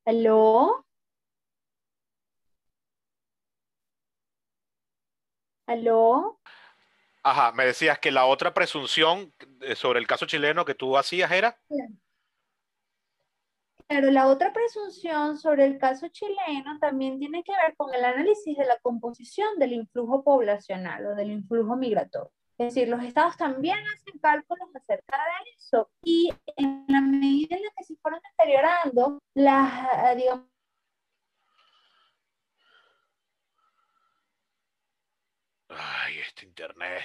¿Aló? ¿Aló? Ajá, me decías que la otra presunción eh, sobre el caso chileno que tú hacías era. Claro, la otra presunción sobre el caso chileno también tiene que ver con el análisis de la composición del influjo poblacional o del influjo migratorio. Es decir, los estados también hacen cálculos acerca de eso y en la medida en la que se fueron deteriorando las, digamos, Ay, este internet.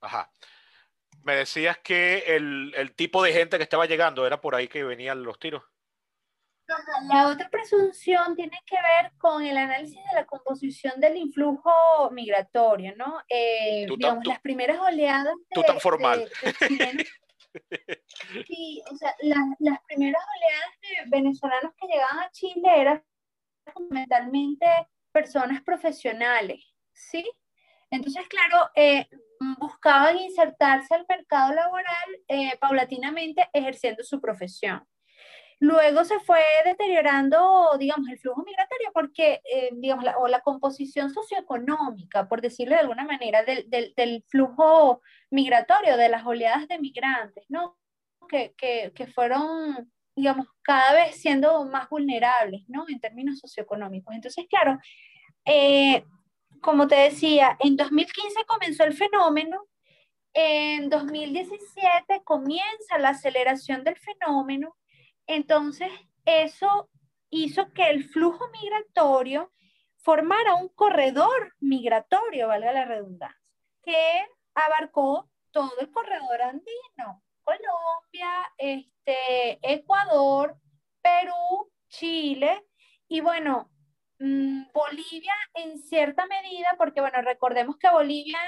Ajá. me decías que el, el, tipo de gente que estaba llegando era por ahí que venían los tiros. La otra presunción tiene que ver con el análisis de la composición del influjo migratorio, ¿no? Eh, digamos, las primeras oleadas. tú tan formal. sí, o sea, las primeras oleadas de venezolanos que llegaban a Chile eran fundamentalmente personas profesionales, ¿sí? Entonces, claro, eh, buscaban insertarse al mercado laboral eh, paulatinamente ejerciendo su profesión. Luego se fue deteriorando, digamos, el flujo migratorio porque, eh, digamos, la, o la composición socioeconómica, por decirlo de alguna manera, del, del, del, flujo migratorio, de las oleadas de migrantes, ¿no? Que, que, que, fueron, digamos, cada vez siendo más vulnerables, ¿no? En términos socioeconómicos. Entonces, claro, eh, como te decía, en 2015 comenzó el fenómeno, en 2017 comienza la aceleración del fenómeno, entonces eso hizo que el flujo migratorio formara un corredor migratorio, valga la redundancia, que abarcó todo el corredor andino, Colombia, este, Ecuador, Perú, Chile, y bueno, Mm, Bolivia en cierta medida, porque bueno, recordemos que Bolivia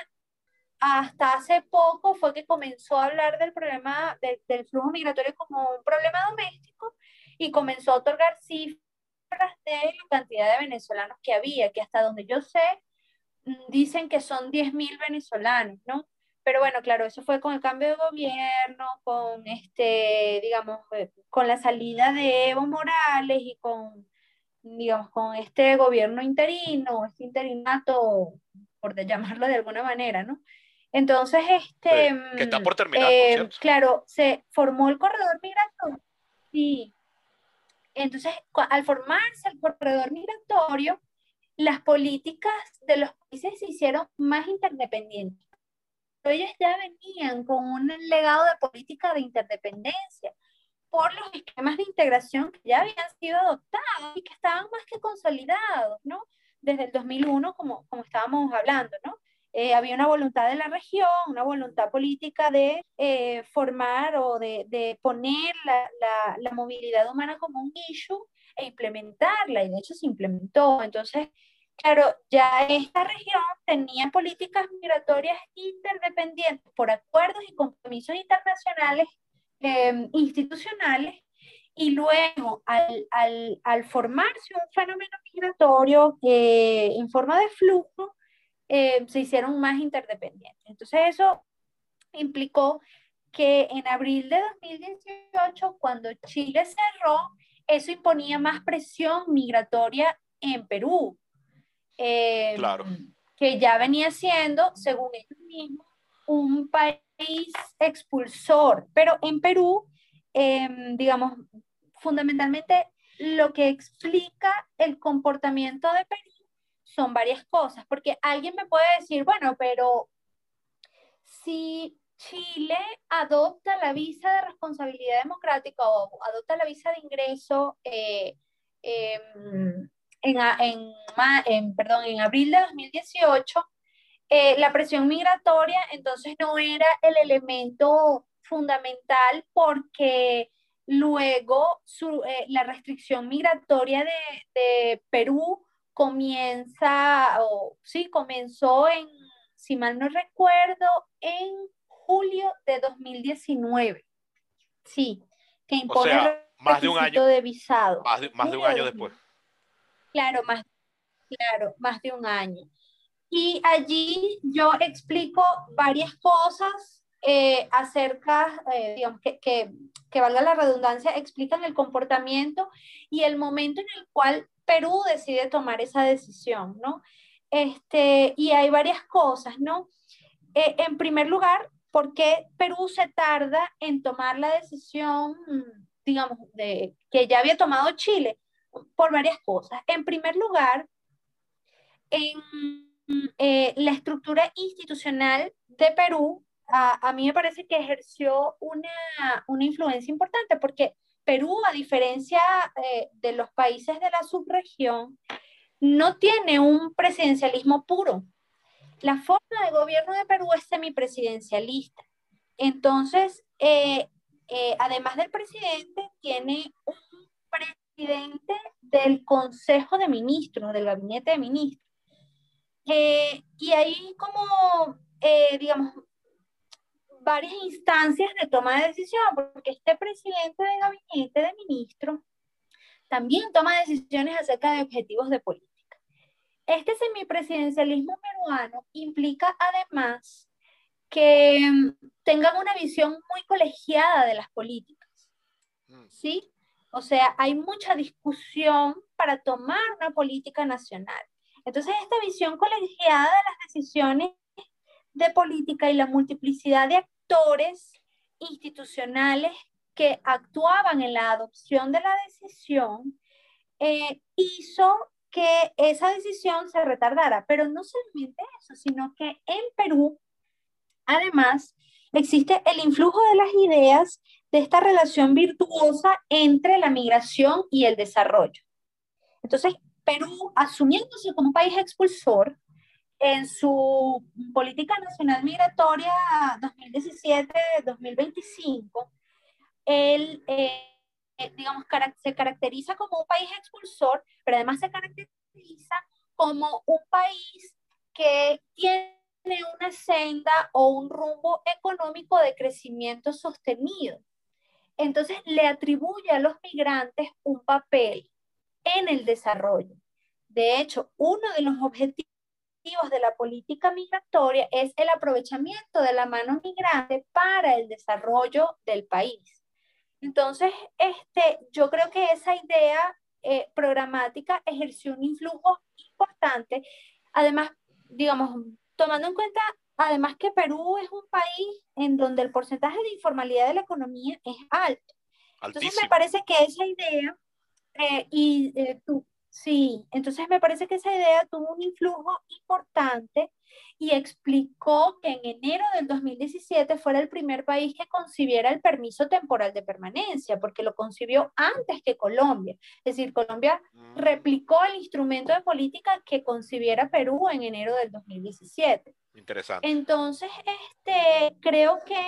hasta hace poco fue que comenzó a hablar del problema del flujo migratorio como un problema doméstico y comenzó a otorgar cifras de la cantidad de venezolanos que había, que hasta donde yo sé, mm, dicen que son 10.000 venezolanos, ¿no? Pero bueno, claro, eso fue con el cambio de gobierno, con este, digamos, eh, con la salida de Evo Morales y con digamos, con este gobierno interino, este interinato, por llamarlo de alguna manera, ¿no? Entonces, este... que está por terminar, eh, Claro, se formó el corredor migratorio. Sí. Entonces, al formarse el corredor migratorio, las políticas de los países se hicieron más interdependientes. Ellos ya venían con un legado de política de interdependencia por los esquemas de integración que ya habían sido adoptados y que estaban más que consolidados, ¿no? Desde el 2001, como, como estábamos hablando, ¿no? Eh, había una voluntad de la región, una voluntad política de eh, formar o de, de poner la, la, la, movilidad humana como un issue e implementarla, y de hecho se implementó. Entonces, claro, ya esta región tenía políticas migratorias interdependientes por acuerdos y compromisos internacionales Em, institucionales y luego al, al, al, formarse un fenómeno migratorio eh, en forma de flujo, eh, se hicieron más interdependientes. Entonces eso implicó que en abril de 2018, cuando Chile cerró, eso imponía más presión migratoria en Perú. Em, claro. Que ya venía siendo, según ellos mismos, un país expulsor, pero en Perú, em, digamos, fundamentalmente lo que explica el comportamiento de Perú son varias cosas, porque alguien me puede decir, bueno, pero si Chile adopta la visa de responsabilidad democrática o adopta la visa de ingreso eh, em, en, en, en, perdón, en abril de 2018, eh, la presión migratoria entonces no era el elemento fundamental porque luego eh, la restricción migratoria de, Perú comienza, o sí, comenzó en, si mal no recuerdo, en julio de 2019. Sí, que impone más de un año de visado. Más de, más de un año después. Claro, más, claro, más de un año. Y allí yo explico varias cosas eh, acerca, eh, digamos, que, que, que, valga la redundancia, explican el comportamiento y el momento en el cual Perú decide tomar esa decisión, ¿no? Este, y hay varias cosas, ¿no? Eh, en primer lugar, ¿por qué Perú se tarda en tomar la decisión, digamos, de, que ya había tomado Chile? Por varias cosas. En primer lugar, en eh, la estructura institucional de Perú, a, a, mí me parece que ejerció una, una influencia importante, porque Perú, a diferencia eh, de los países de la subregión, no tiene un presidencialismo puro. La forma de gobierno de Perú es semipresidencialista. entonces, eh, eh, además del presidente, tiene un presidente del Consejo de Ministros, del Gabinete de Ministros. y ahí como, digamos, varias instancias de toma de decisión, porque este presidente del Gabinete de Ministros también toma decisiones acerca de objetivos de política. Este semipresidencialismo peruano implica además que mm, tengan una visión muy colegiada de las políticas. Mm. ¿Sí? O sea, hay mucha discusión para tomar una política nacional. Entonces, esta visión colegiada de las decisiones de política y la multiplicidad de actores institucionales que actuaban en la adopción de la decisión eh, hizo que esa decisión se retardara. Pero no solamente eso, sino que en Perú, además, existe el influjo de las ideas de esta relación virtuosa entre la migración y el desarrollo. Entonces, Perú, asumiéndose como país expulsor, en su política nacional migratoria 2017-2025, él eh, eh, digamos, se caracteriza como un país expulsor, pero además se caracteriza como un país que tiene una senda o un rumbo económico de crecimiento sostenido. Entonces le atribuye a los migrantes un papel en el desarrollo. De hecho, uno de los objetivos de la política migratoria es el aprovechamiento de la mano migrante para el desarrollo del país. Entonces, este, yo creo que esa idea eh, programática ejerció un influjo importante. Además, digamos, tomando en cuenta, además que Perú es un país en donde el porcentaje de informalidad de la economía es alto. Entonces, me parece que esa idea, eh, y eh, tú, sí, entonces me parece que esa idea tuvo un influjo importante y explicó que en enero del 2017 fuera el primer país que concibiera el permiso temporal de permanencia, porque lo concibió antes que Colombia. Es decir, Colombia mm. replicó el instrumento de política que concibiera Perú en enero del 2017. Interesante. Entonces, este, creo que,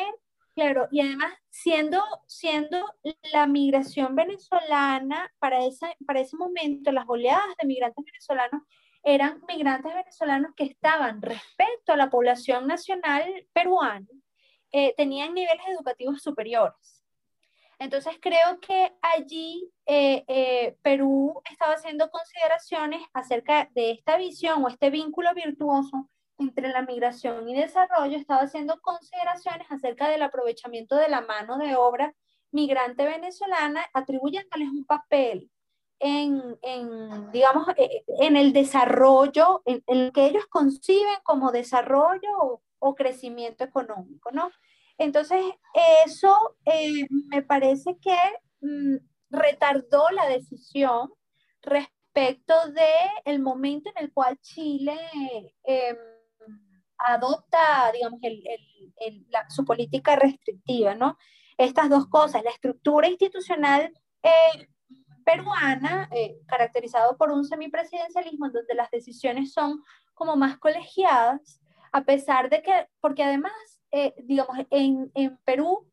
claro, y además siendo, siendo la migración venezolana, para, esa, para ese momento, las oleadas de migrantes venezolanos eran migrantes venezolanos que estaban respecto a la población nacional peruana, eh, tenían niveles educativos superiores. Entonces creo que allí eh, eh, Perú estaba haciendo consideraciones acerca de esta visión o este vínculo virtuoso entre la migración y desarrollo, estaba haciendo consideraciones acerca del aprovechamiento de la mano de obra migrante venezolana, atribuyéndoles un papel en, en, digamos, eh, en el desarrollo, en, el que ellos conciben como desarrollo o, crecimiento económico, ¿no? Entonces, eso eh, me parece que mm, retardó la decisión respecto de el momento en el cual Chile em, adopta, digamos, su política restrictiva, ¿no? Estas dos cosas, la estructura institucional eh, peruana, eh, caracterizado por un semipresidencialismo en donde las decisiones son como más colegiadas, a pesar de que, porque además, eh, digamos, en, en Perú,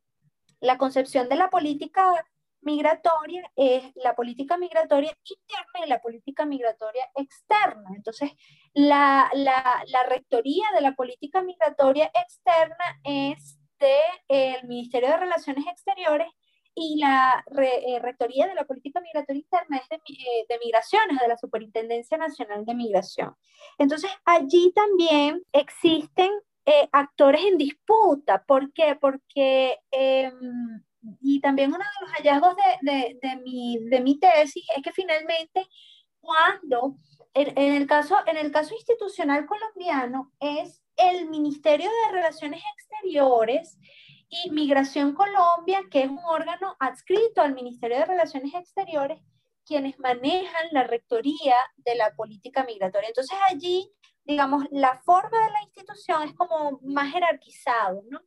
la concepción de la política migratoria es la política migratoria interna y la política migratoria externa. Entonces, la, la, rectoría de la política migratoria externa es del de, Ministerio de Relaciones Exteriores y la eh, Rectoría de la Política Migratoria Interna es de, eh, de, Migraciones, de la Superintendencia Nacional de Migración. Entonces, allí también existen eh, actores en disputa. ¿Por qué? Porque, em, y también uno de los hallazgos de, de, de, mi, de mi tesis es que finalmente cuando, en, en, el caso, en el caso institucional colombiano, es el Ministerio de Relaciones Exteriores, y Migración Colombia, que es un órgano adscrito al Ministerio de Relaciones Exteriores, quienes manejan la rectoría de la política migratoria. Entonces allí, digamos, la forma de la institución es como más jerarquizado, ¿no?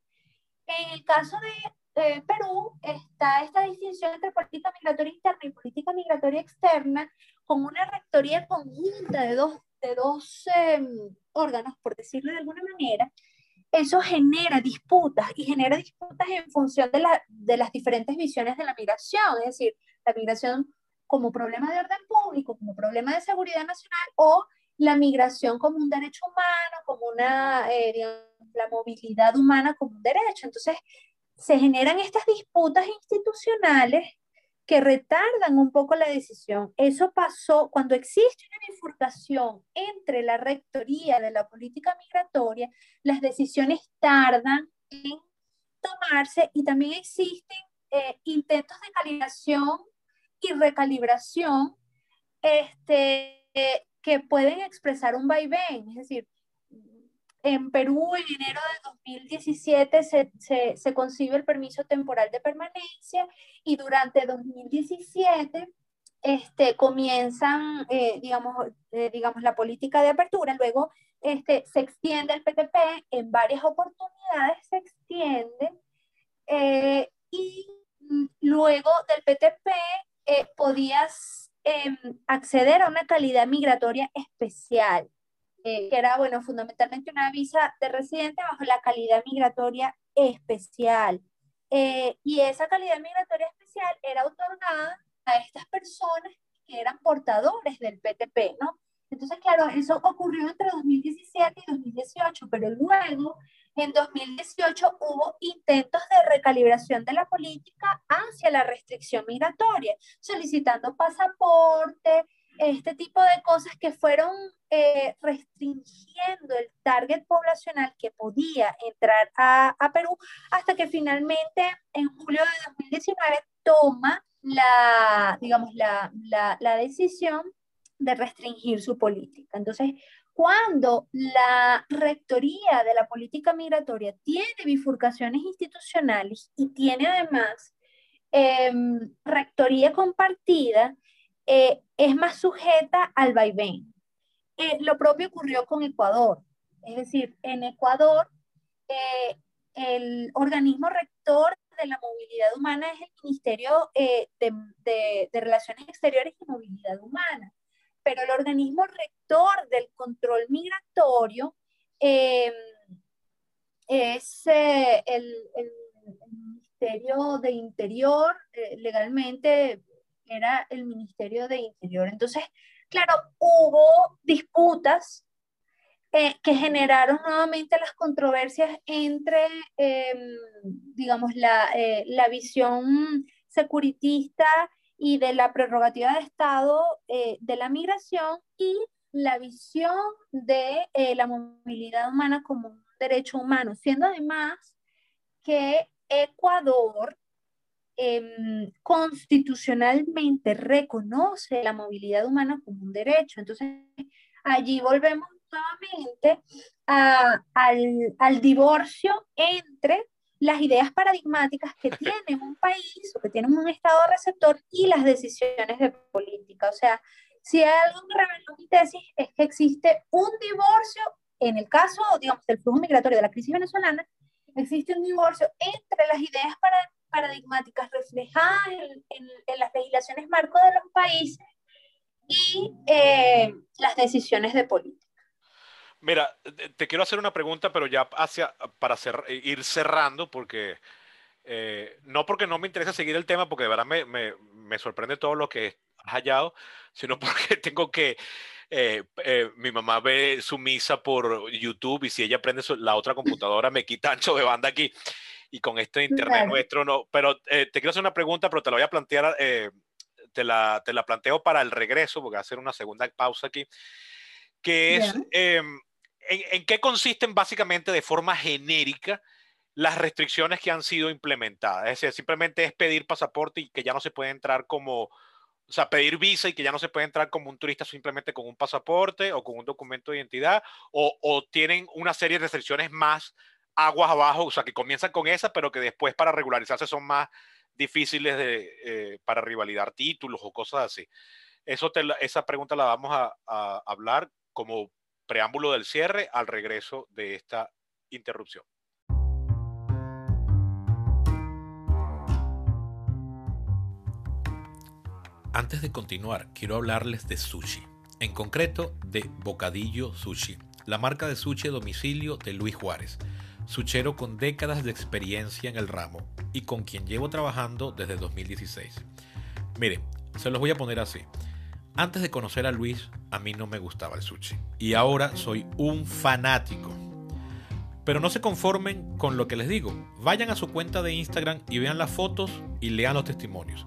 En el caso de Perú está esta distinción entre política migratoria interna y política migratoria externa, con una rectoría conjunta de dos, de dos em, órganos, por decirlo de alguna manera, eso genera disputas y genera disputas en función de, de las diferentes visiones de la migración, es decir, la migración como problema de orden público, como problema de seguridad nacional o la migración como un derecho humano, como una, eh, la movilidad humana como un derecho. Entonces, se generan estas disputas institucionales que retardan un poco la decisión. Eso pasó cuando existe una bifurcación entre la rectoría de la política migratoria, las decisiones tardan en tomarse y también existen eh, intentos de calibración y recalibración este, que pueden expresar un vaivén. Es decir, en Perú en enero de 2017 se, se, se, concibe el permiso temporal de permanencia y durante 2017 este, comienzan, eh, digamos, eh, digamos, la política de apertura, luego este, se extiende el PTP, en varias oportunidades se extiende eh, y luego del PTP podías em, acceder a una calidad migratoria especial eh, que era, bueno, fundamentalmente una visa de residente bajo la calidad migratoria especial. Eh, y esa calidad migratoria especial era otorgada a estas personas que eran portadores del PTP, ¿no? Entonces, claro, eso ocurrió entre 2017 y 2018, pero luego, en 2018, hubo intentos de recalibración de la política hacia la restricción migratoria, solicitando pasaporte, este tipo de cosas que fueron eh, restringiendo el target poblacional que podía entrar a, a, Perú hasta que finalmente en julio de 2019 toma la, digamos, la, la, la decisión de restringir su política. Entonces, cuando la rectoría de la política migratoria tiene bifurcaciones institucionales y tiene además eh, rectoría compartida, eh, es más sujeta al vaivén. Eh, lo propio ocurrió con Ecuador. Es decir, en Ecuador, eh, el organismo rector de la movilidad humana es el Ministerio de, Relaciones Exteriores y Movilidad Humana. Pero el organismo rector del control migratorio es el, el, Ministerio de Interior, legalmente era el Ministerio de Interior. Entonces, claro, hubo disputas eh, que generaron nuevamente las controversias entre, em, digamos, la, eh, la, visión securitista y de la prerrogativa de Estado eh, de la migración y la visión de la movilidad humana como un derecho humano, siendo además que Ecuador Em, constitucionalmente reconoce la movilidad humana como un derecho. Entonces, allí volvemos nuevamente al, al divorcio entre las ideas paradigmáticas que tiene un país o que tiene un Estado receptor y las decisiones de política. O sea, si algo que reveló mi tesis es que existe un divorcio, en el caso, digamos, del flujo migratorio de la crisis venezolana, existe un divorcio entre las ideas paradigmáticas reflejadas en, las legislaciones marco de los países y eh, las decisiones de política. Mira, te quiero hacer una pregunta, pero ya hacia, para ir cerrando, porque eh, no porque no me interesa seguir el tema, porque de verdad me, me, me sorprende todo lo que has hallado, sino porque tengo que, eh, mi mamá ve su misa por YouTube y si ella prende la otra computadora me quita ancho de banda aquí y con este internet nuestro no. Pero eh, te quiero hacer una pregunta, pero te la voy a plantear, eh, te, la, te, la, planteo para el regreso, porque voy a hacer una segunda pausa aquí, que es, em, en, en, qué consisten básicamente de forma genérica las restricciones que han sido implementadas? Es decir, simplemente es pedir pasaporte y que ya no se puede entrar como, o sea, pedir visa y que ya no se puede entrar como un turista simplemente con un pasaporte o con un documento de identidad, o, tienen una serie de restricciones más aguas abajo, o sea, que comienzan con esa, pero que después para regularizarse son más difíciles de, eh, para rivalidar títulos o cosas así. Esa pregunta la vamos a hablar como preámbulo del cierre al regreso de esta interrupción. Antes de continuar, quiero hablarles de sushi, en concreto de Bocadillo Sushi, la marca de sushi a domicilio de Luis Juárez suchero con décadas de experiencia en el ramo y con quien llevo trabajando desde 2016. Miren, se los voy a poner así. Antes de conocer a Luis, a mí no me gustaba el sushi. Y ahora soy un fanático. Pero no se conformen con lo que les digo. Vayan a su cuenta de Instagram y vean las fotos y lean los testimonios.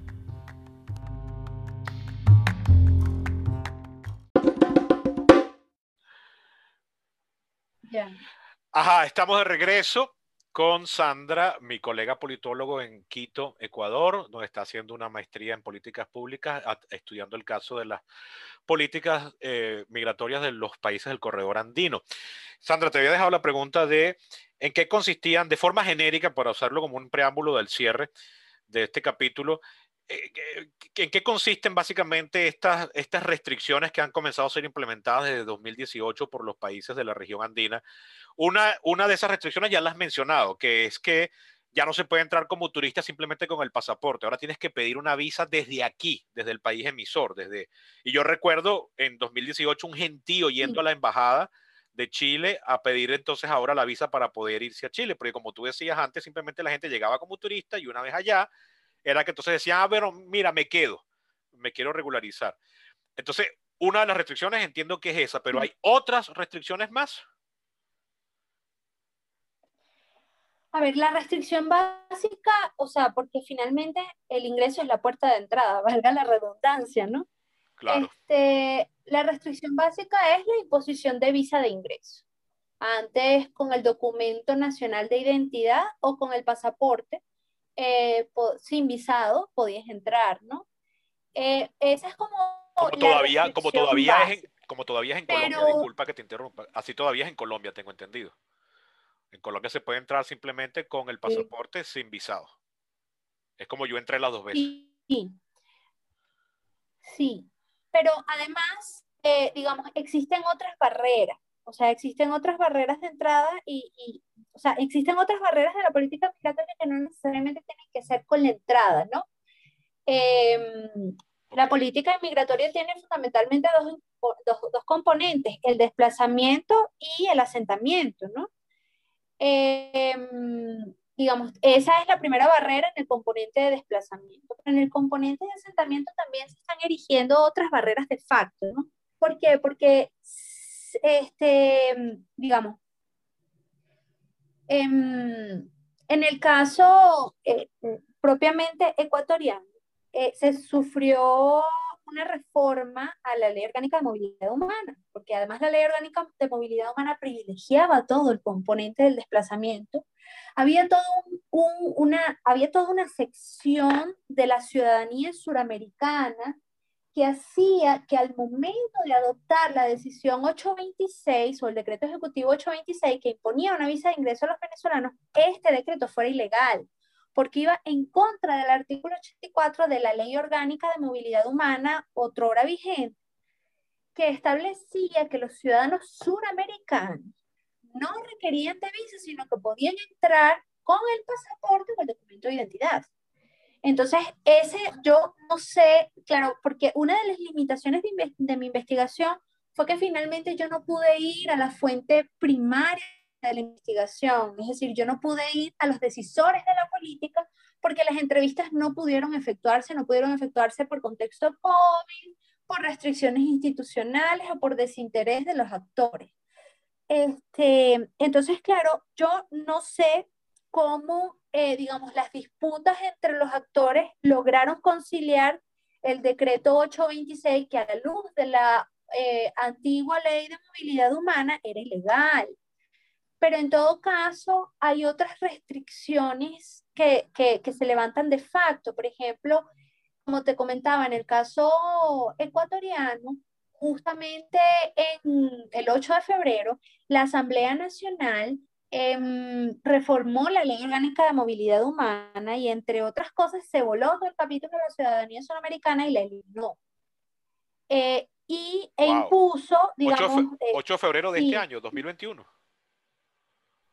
Ajá, estamos de regreso con Sandra, mi colega politólogo en Quito, Ecuador, donde está haciendo una maestría en políticas públicas, estudiando el caso de las políticas eh, migratorias de los países del corredor andino. Sandra, te había dejado la pregunta de en qué consistían, de forma genérica, para usarlo como un preámbulo del cierre de este capítulo, ¿en qué consisten básicamente estas, restricciones que han comenzado a ser implementadas desde 2018 por los países de la región andina? Una, una de esas restricciones ya las has mencionado, que es que ya no se puede entrar como turista simplemente con el pasaporte. Ahora tienes que pedir una visa desde aquí, desde el país emisor. Desde... Y yo recuerdo en 2018 un gentío yendo a la embajada de Chile a pedir entonces ahora la visa para poder irse a Chile, porque como tú decías antes, simplemente la gente llegaba como turista y una vez allá era que entonces decían, ah, pero mira, me quedo, me quiero regularizar. Entonces, una de las restricciones entiendo que es esa, pero hay otras restricciones más. A ver, la restricción básica, o sea, porque finalmente el ingreso es la puerta de entrada, valga la redundancia, ¿no? Claro. Este, la restricción básica es la imposición de visa de ingreso. Antes con el documento nacional de identidad o con el pasaporte, eh, sin visado podías entrar, ¿no? Eh, esa es como... Como todavía, como todavía es en, como todavía es en Colombia, disculpa que te interrumpa, así todavía es en Colombia, tengo entendido. En Colombia se puede entrar simplemente con el pasaporte sin visado. Es como yo entré las dos veces. Sí, sí. pero además, eh, digamos, existen otras barreras. O sea, existen otras barreras de entrada y, y, o sea, existen otras barreras de la política migratoria que no necesariamente tienen que ser con la entrada, ¿no? Em, la política migratoria tiene fundamentalmente dos, dos, dos, componentes, el desplazamiento y el asentamiento, ¿no? Em, digamos, esa es la primera barrera en el componente de desplazamiento. Pero en el componente de asentamiento también se están erigiendo otras barreras de facto, ¿no? ¿Por qué? Porque, este, digamos, en, en el caso eh, propiamente ecuatoriano, eh, se sufrió una reforma a la ley orgánica de movilidad humana, porque además la ley orgánica de movilidad humana privilegiaba todo el componente del desplazamiento. Había, todo un, una, había toda una sección de la ciudadanía suramericana que hacía que al momento de adoptar la decisión 826 o el decreto ejecutivo 826 que imponía una visa de ingreso a los venezolanos, este decreto fuera ilegal, porque iba en contra del artículo 84 de la Ley Orgánica de Movilidad Humana, otrora vigente, que establecía que los ciudadanos suramericanos no requerían de visa, sino que podían entrar con el pasaporte o el documento de identidad. Entonces, ese yo no sé, claro, porque una de las limitaciones de, de, mi investigación fue que finalmente yo no pude ir a la fuente primaria de la investigación, es decir, yo no pude ir a los decisores de la política porque las entrevistas no pudieron efectuarse, no pudieron efectuarse por contexto COVID, por restricciones institucionales o por desinterés de los actores. Este, entonces, claro, yo no sé cómo, eh, digamos, las disputas entre los actores lograron conciliar el decreto 826, que a la luz de la eh, antigua ley de movilidad humana era ilegal. Pero en todo caso, hay otras restricciones que, que, que se levantan de facto. Por ejemplo, como te comentaba, en el caso ecuatoriano, justamente en el 8 de febrero, la Asamblea Nacional em, reformó la ley orgánica de movilidad humana y entre otras cosas se voló todo el capítulo de la ciudadanía sudamericana y la eliminó. Eh, y, e impuso, digamos... 8, de febrero de este año, 2021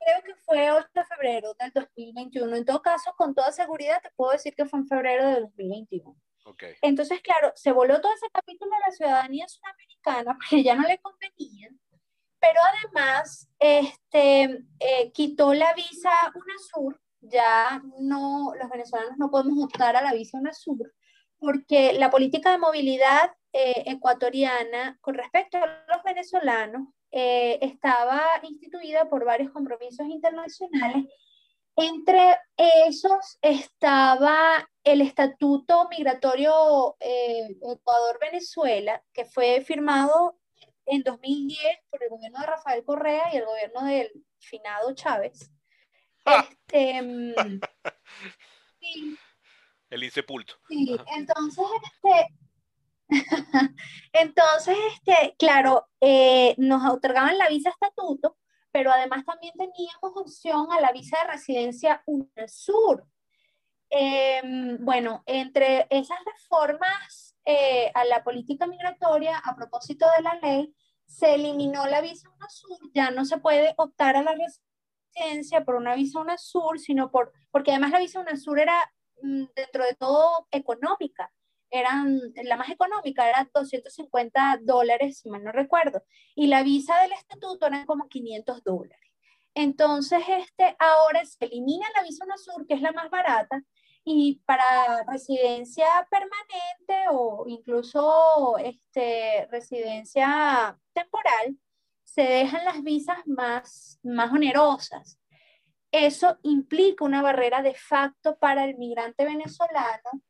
creo que fue 8 de febrero del 2021. En todo caso, con toda seguridad te puedo decir que fue en febrero del 2021. Okay. Entonces, claro, se voló todo ese capítulo de la ciudadanía sudamericana porque ya no le convenía, pero además este, eh, quitó la visa UNASUR, ya no, los venezolanos no podemos optar a la visa UNASUR, porque la política de movilidad eh, ecuatoriana con respecto a los venezolanos eh, estaba instituida por varios compromisos internacionales. Entre esos estaba el Estatuto Migratorio eh, Ecuador-Venezuela, que fue firmado en 2010 por el gobierno de Rafael Correa y el gobierno del finado Chávez. Ah. Este, mm, el insepulto. Sí, entonces, este, Entonces, este, claro, eh, nos otorgaban la visa estatuto, pero además también teníamos opción a la visa de residencia UNASUR. Em, bueno, entre esas reformas eh, a la política migratoria, a propósito de la ley, se eliminó la visa UNASUR, ya no se puede optar a la residencia por una visa UNASUR, sino por, porque además la visa UNASUR era mm, dentro de todo económica eran, la más económica era 250 dólares, si mal no recuerdo, y la visa del estatuto eran como 500 dólares. Entonces, este, ahora se elimina la visa UNASUR, que es la más barata, y para residencia permanente o incluso este, residencia temporal, se dejan las visas más, más onerosas. Eso implica una barrera de facto para el migrante venezolano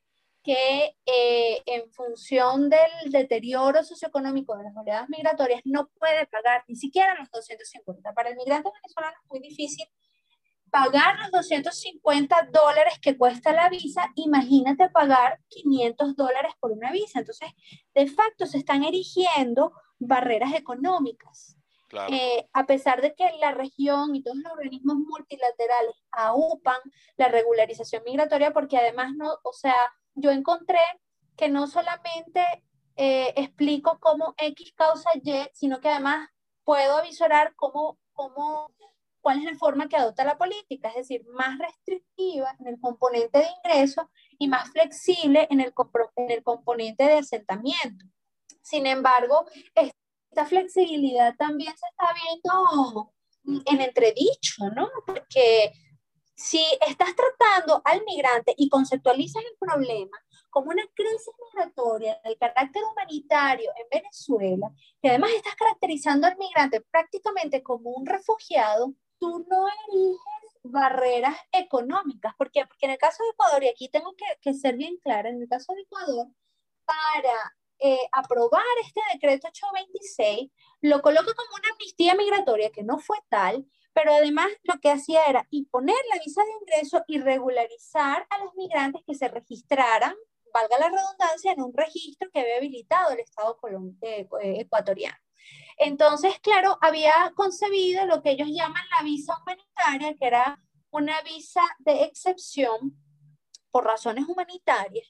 que eh, en función del deterioro socioeconómico de las oleadas migratorias no puede pagar ni siquiera los 250. Para el migrante venezolano es muy difícil pagar los 250 dólares que cuesta la visa, imagínate pagar 500 dólares por una visa. Entonces, de facto, se están erigiendo barreras económicas. Eh, a pesar de que la región y todos los organismos multilaterales aupan la regularización migratoria, porque además no, o sea, yo encontré que no solamente eh, explico cómo X causa Y, sino que además puedo avisorar cómo, cómo, cuál es la forma que adopta la política, es decir, más restrictiva en el componente de ingreso y más flexible en el, en el componente de asentamiento. Sin embargo, esta flexibilidad también se está viendo en entredicho, ¿no? Porque si estás tratando al migrante y conceptualizas el problema como una crisis migratoria de carácter humanitario en Venezuela, que además estás caracterizando al migrante prácticamente como un refugiado, tú no eliges barreras económicas. ¿Por qué? Porque en el caso de Ecuador, y aquí tengo que, ser bien clara, en el caso de Ecuador, para eh, aprobar este decreto 826, lo coloca como una amnistía migratoria que no fue tal, pero además lo que hacía era imponer la visa de ingreso y regularizar a los migrantes que se registraran, valga la redundancia, en un registro que había habilitado el Estado eh, ecuatoriano. Entonces, claro, había concebido lo que ellos llaman la visa humanitaria, que era una visa de excepción por razones humanitarias.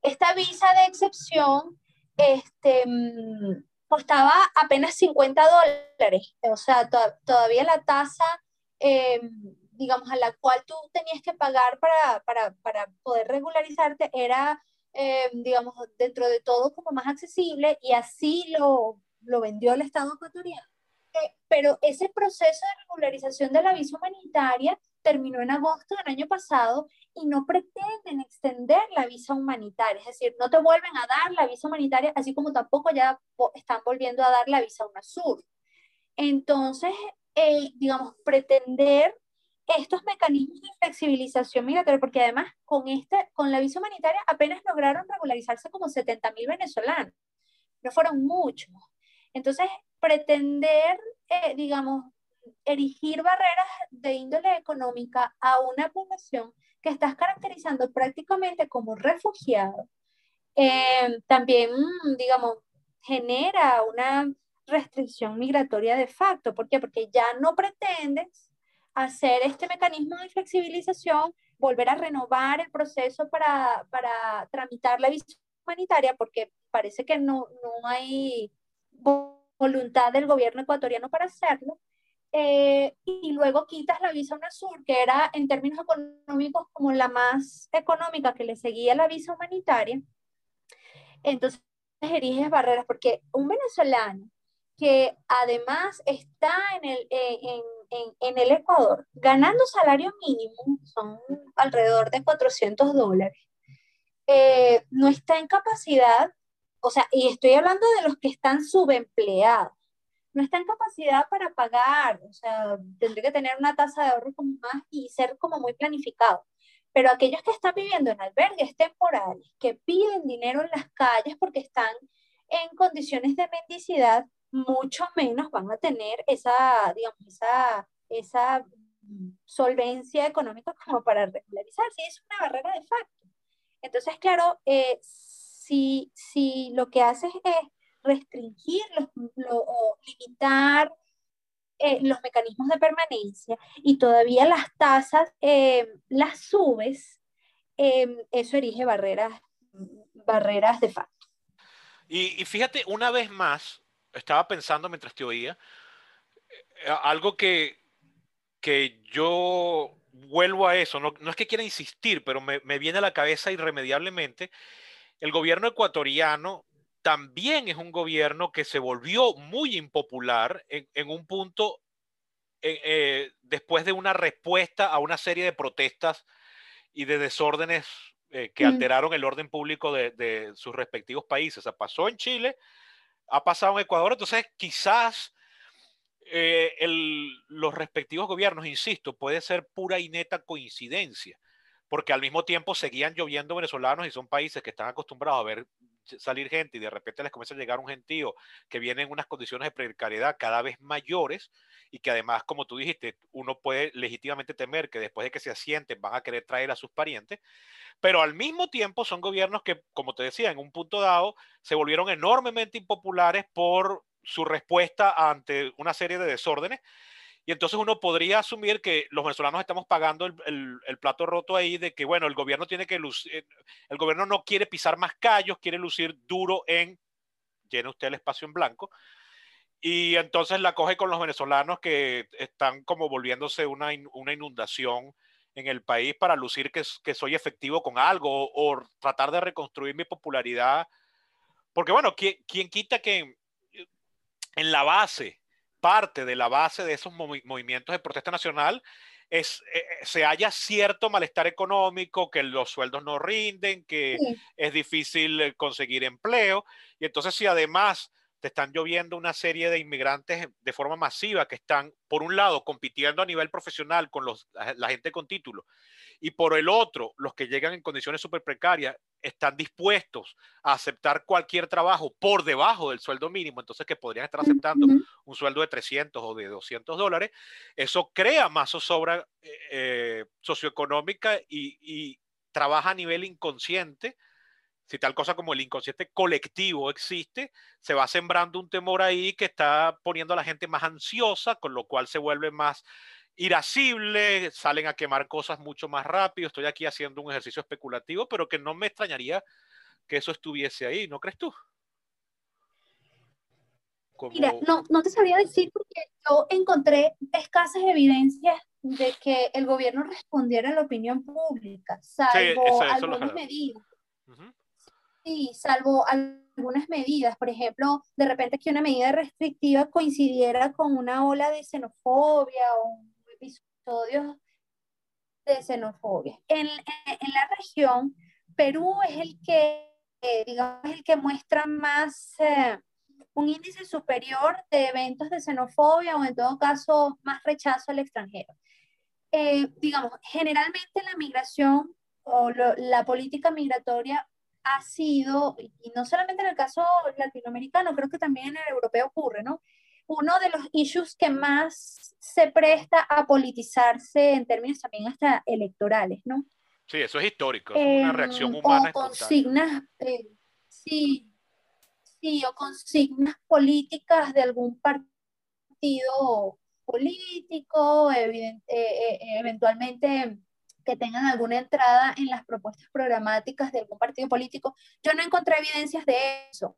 Esta visa de excepción este, mm, costaba apenas 50 dólares, o sea, todavía la tasa, eh, digamos, a la cual tú tenías que pagar para, para, para poder regularizarte era, eh, digamos, dentro de todo como más accesible y así lo, lo vendió el Estado ecuatoriano. Eh, pero ese proceso de regularización de la visa humanitaria terminó en agosto del año pasado y no pretenden extender la visa humanitaria, es decir, no te vuelven a dar la visa humanitaria, así como tampoco ya están volviendo a dar la visa UNASUR. Entonces, eh, digamos, pretender estos mecanismos de flexibilización migratoria, porque además con, este, con la visa humanitaria apenas lograron regularizarse como 70 mil venezolanos, no fueron muchos. Entonces, pretender, eh, digamos, erigir barreras de índole económica a una población que estás caracterizando prácticamente como refugiado, eh, también, digamos, genera una restricción migratoria de facto. ¿Por qué? Porque ya no pretendes hacer este mecanismo de flexibilización, volver a renovar el proceso para, para tramitar la visa humanitaria, porque parece que no, no hay voluntad del gobierno ecuatoriano para hacerlo. Eh, y luego quitas la visa UNASUR, que era en términos económicos como la más económica que le seguía la visa humanitaria. Entonces eriges barreras, porque un venezolano que además está en el, eh, en, en, en, el Ecuador ganando salario mínimo, son alrededor de 400 dólares, eh, no está en capacidad, o sea, y estoy hablando de los que están subempleados, no está en capacidad para pagar, o sea, tendría que tener una tasa de ahorro como más y ser como muy planificado. Pero aquellos que están viviendo en albergues temporales, que piden dinero en las calles porque están en condiciones de mendicidad, mucho menos van a tener esa, digamos, esa, esa solvencia económica como para regularizarse. Es una barrera de facto. Entonces, claro, eh, si, si lo que haces es restringir o limitar eh, los mecanismos de permanencia y todavía las tasas eh, las subes, eh, eso erige barreras, barreras de facto. Y, fíjate, una vez más, estaba pensando mientras te oía, algo que, que yo vuelvo a eso, no, no es que quiera insistir, pero me, me, viene a la cabeza irremediablemente, el gobierno ecuatoriano también es un gobierno que se volvió muy impopular en, en un punto eh, eh, después de una respuesta a una serie de protestas y de desórdenes eh, que mm. alteraron el orden público de, de, sus respectivos países. O sea, pasó en Chile, ha pasado en Ecuador, entonces quizás el, los respectivos gobiernos, insisto, puede ser pura y neta coincidencia porque al mismo tiempo seguían lloviendo venezolanos y son países que están acostumbrados a ver salir gente y de repente les comienza a llegar un gentío que viene en unas condiciones de precariedad cada vez mayores y que además, como tú dijiste, uno puede legítimamente temer que después de que se asienten van a querer traer a sus parientes, pero al mismo tiempo son gobiernos que, como te decía, en un punto dado se volvieron enormemente impopulares por su respuesta ante una serie de desórdenes y entonces uno podría asumir que los venezolanos estamos pagando el, el, plato roto ahí de que, bueno, el gobierno tiene que lucir, eh, el gobierno no quiere pisar más callos, quiere lucir duro en, llena usted el espacio en blanco, y entonces la coge con los venezolanos que están como volviéndose una, una inundación en el país para lucir que, que soy efectivo con algo o, o, tratar de reconstruir mi popularidad. Porque bueno, ¿quién, quién quita que en la base parte de la base de esos movi movimientos de protesta nacional es, eh, eh, se haya cierto malestar económico, que los sueldos no rinden, que sí. es difícil eh, conseguir empleo. Y entonces si además te están lloviendo una serie de inmigrantes de forma masiva que están, por un lado, compitiendo a nivel profesional con los, la gente con título, y por el otro, los que llegan en condiciones súper precarias están dispuestos a aceptar cualquier trabajo por debajo del sueldo mínimo, entonces que podrían estar aceptando un sueldo de 300 o de 200 dólares, eso crea más zozobra eh, socioeconómica y, y trabaja a nivel inconsciente si tal cosa como el inconsciente colectivo existe, se va sembrando un temor ahí que está poniendo a la gente más ansiosa, con lo cual se vuelve más irascible, salen a quemar cosas mucho más rápido. Estoy aquí haciendo un ejercicio especulativo, pero que no me extrañaría que eso estuviese ahí, ¿no crees tú? Como... Mira, no, no te sabría decir porque yo encontré escasas evidencias de que el gobierno respondiera a la opinión pública, salvo sí, eso, eso algunas medidas. Uh -huh. Sí, salvo algunas medidas, por ejemplo, de repente que una medida restrictiva coincidiera con una ola de xenofobia o episodios de xenofobia. En, en, la región, Perú es el que, eh, digamos, el que muestra más, eh, un índice superior de eventos de xenofobia o en todo caso más rechazo al extranjero. Eh, digamos, generalmente la migración o la política migratoria ha sido, y no solamente en el caso latinoamericano, creo que también en el europeo ocurre, ¿no? uno de los issues que más se presta a politizarse en términos también hasta electorales, ¿no? Sí, eso es histórico, es una reacción humana. O consignas, eh, sí, sí, o consignas políticas de algún partido político, eventualmente que tengan alguna entrada en las propuestas programáticas de algún partido político. Yo no encontré evidencias de eso.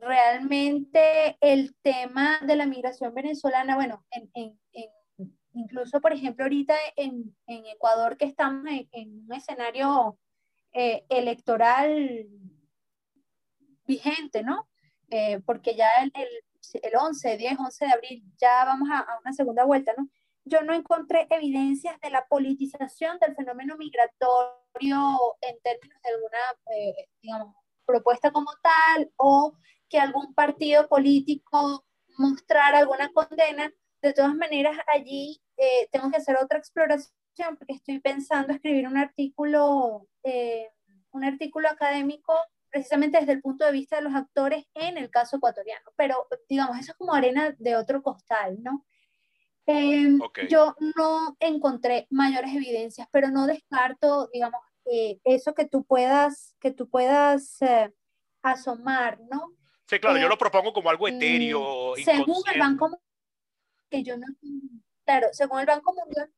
Realmente el tema de la migración venezolana, bueno, en, en, incluso por ejemplo ahorita en, Ecuador que estamos en, un escenario eh, electoral vigente, ¿no? Eh, porque ya el, el, el, 11, 10, 11 de abril ya vamos a, a una segunda vuelta, ¿no? Yo no encontré evidencias de la politización del fenómeno migratorio en términos de alguna, eh, digamos, propuesta como tal o que algún partido político mostrara alguna condena. De todas maneras, allí eh, tengo que hacer otra exploración porque estoy pensando escribir un artículo, eh, un artículo académico precisamente desde el punto de vista de los actores en el caso ecuatoriano. Pero, digamos, eso es como arena de otro costal, ¿no? Em, yo no encontré mayores evidencias, pero no descarto, digamos, eh, eso que tú puedas, que tú puedas eh, asomar, ¿no? Sí, claro, yo lo eh, propongo como algo etéreo. Mm, según el Banco que yo no, claro, según el Banco Mundial,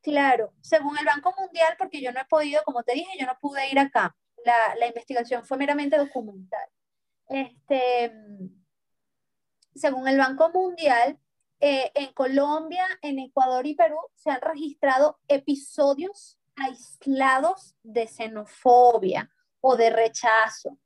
claro, según el Banco Mundial, porque yo no he podido, como te dije, yo no pude ir acá. La, la investigación fue meramente documental. Este, según el Banco Mundial, eh, en Colombia, en Ecuador y Perú se han registrado episodios aislados de xenofobia o de rechazo.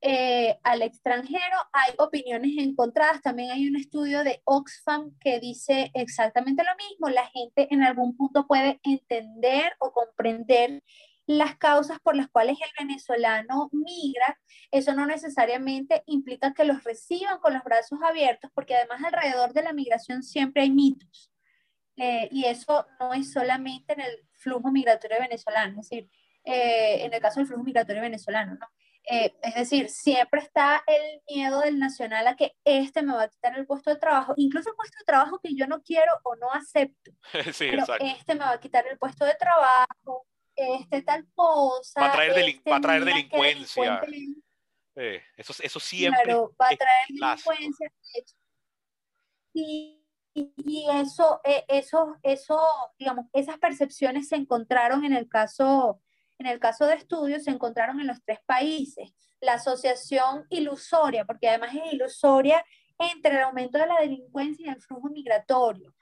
Eh, al extranjero hay opiniones encontradas. También hay un estudio de Oxfam que dice exactamente lo mismo. La gente en algún punto puede entender o comprender las causas por las cuales el venezolano migra, eso no necesariamente implica que los reciban con los brazos abiertos, porque además alrededor de la migración siempre hay mitos. Eh, y eso no es solamente en el flujo migratorio venezolano, es decir, eh, en el caso del flujo migratorio venezolano, ¿no? Eh, es decir, siempre está el miedo del nacional a que este me va a quitar el puesto de trabajo, incluso el puesto de trabajo que yo no quiero o no acepto. Sí, pero este me va a quitar el puesto de trabajo, este, tal cosa. Va a traer, este, va a traer delincuencia. Eh, eso, eso siempre. Claro, va a traer delincuencia. Y, y, eso, eh, eso, eso, digamos, esas percepciones se encontraron en el caso, en el caso de estudios, se encontraron en los tres países. La asociación ilusoria, porque además es ilusoria entre el aumento de la delincuencia y el flujo migratorio.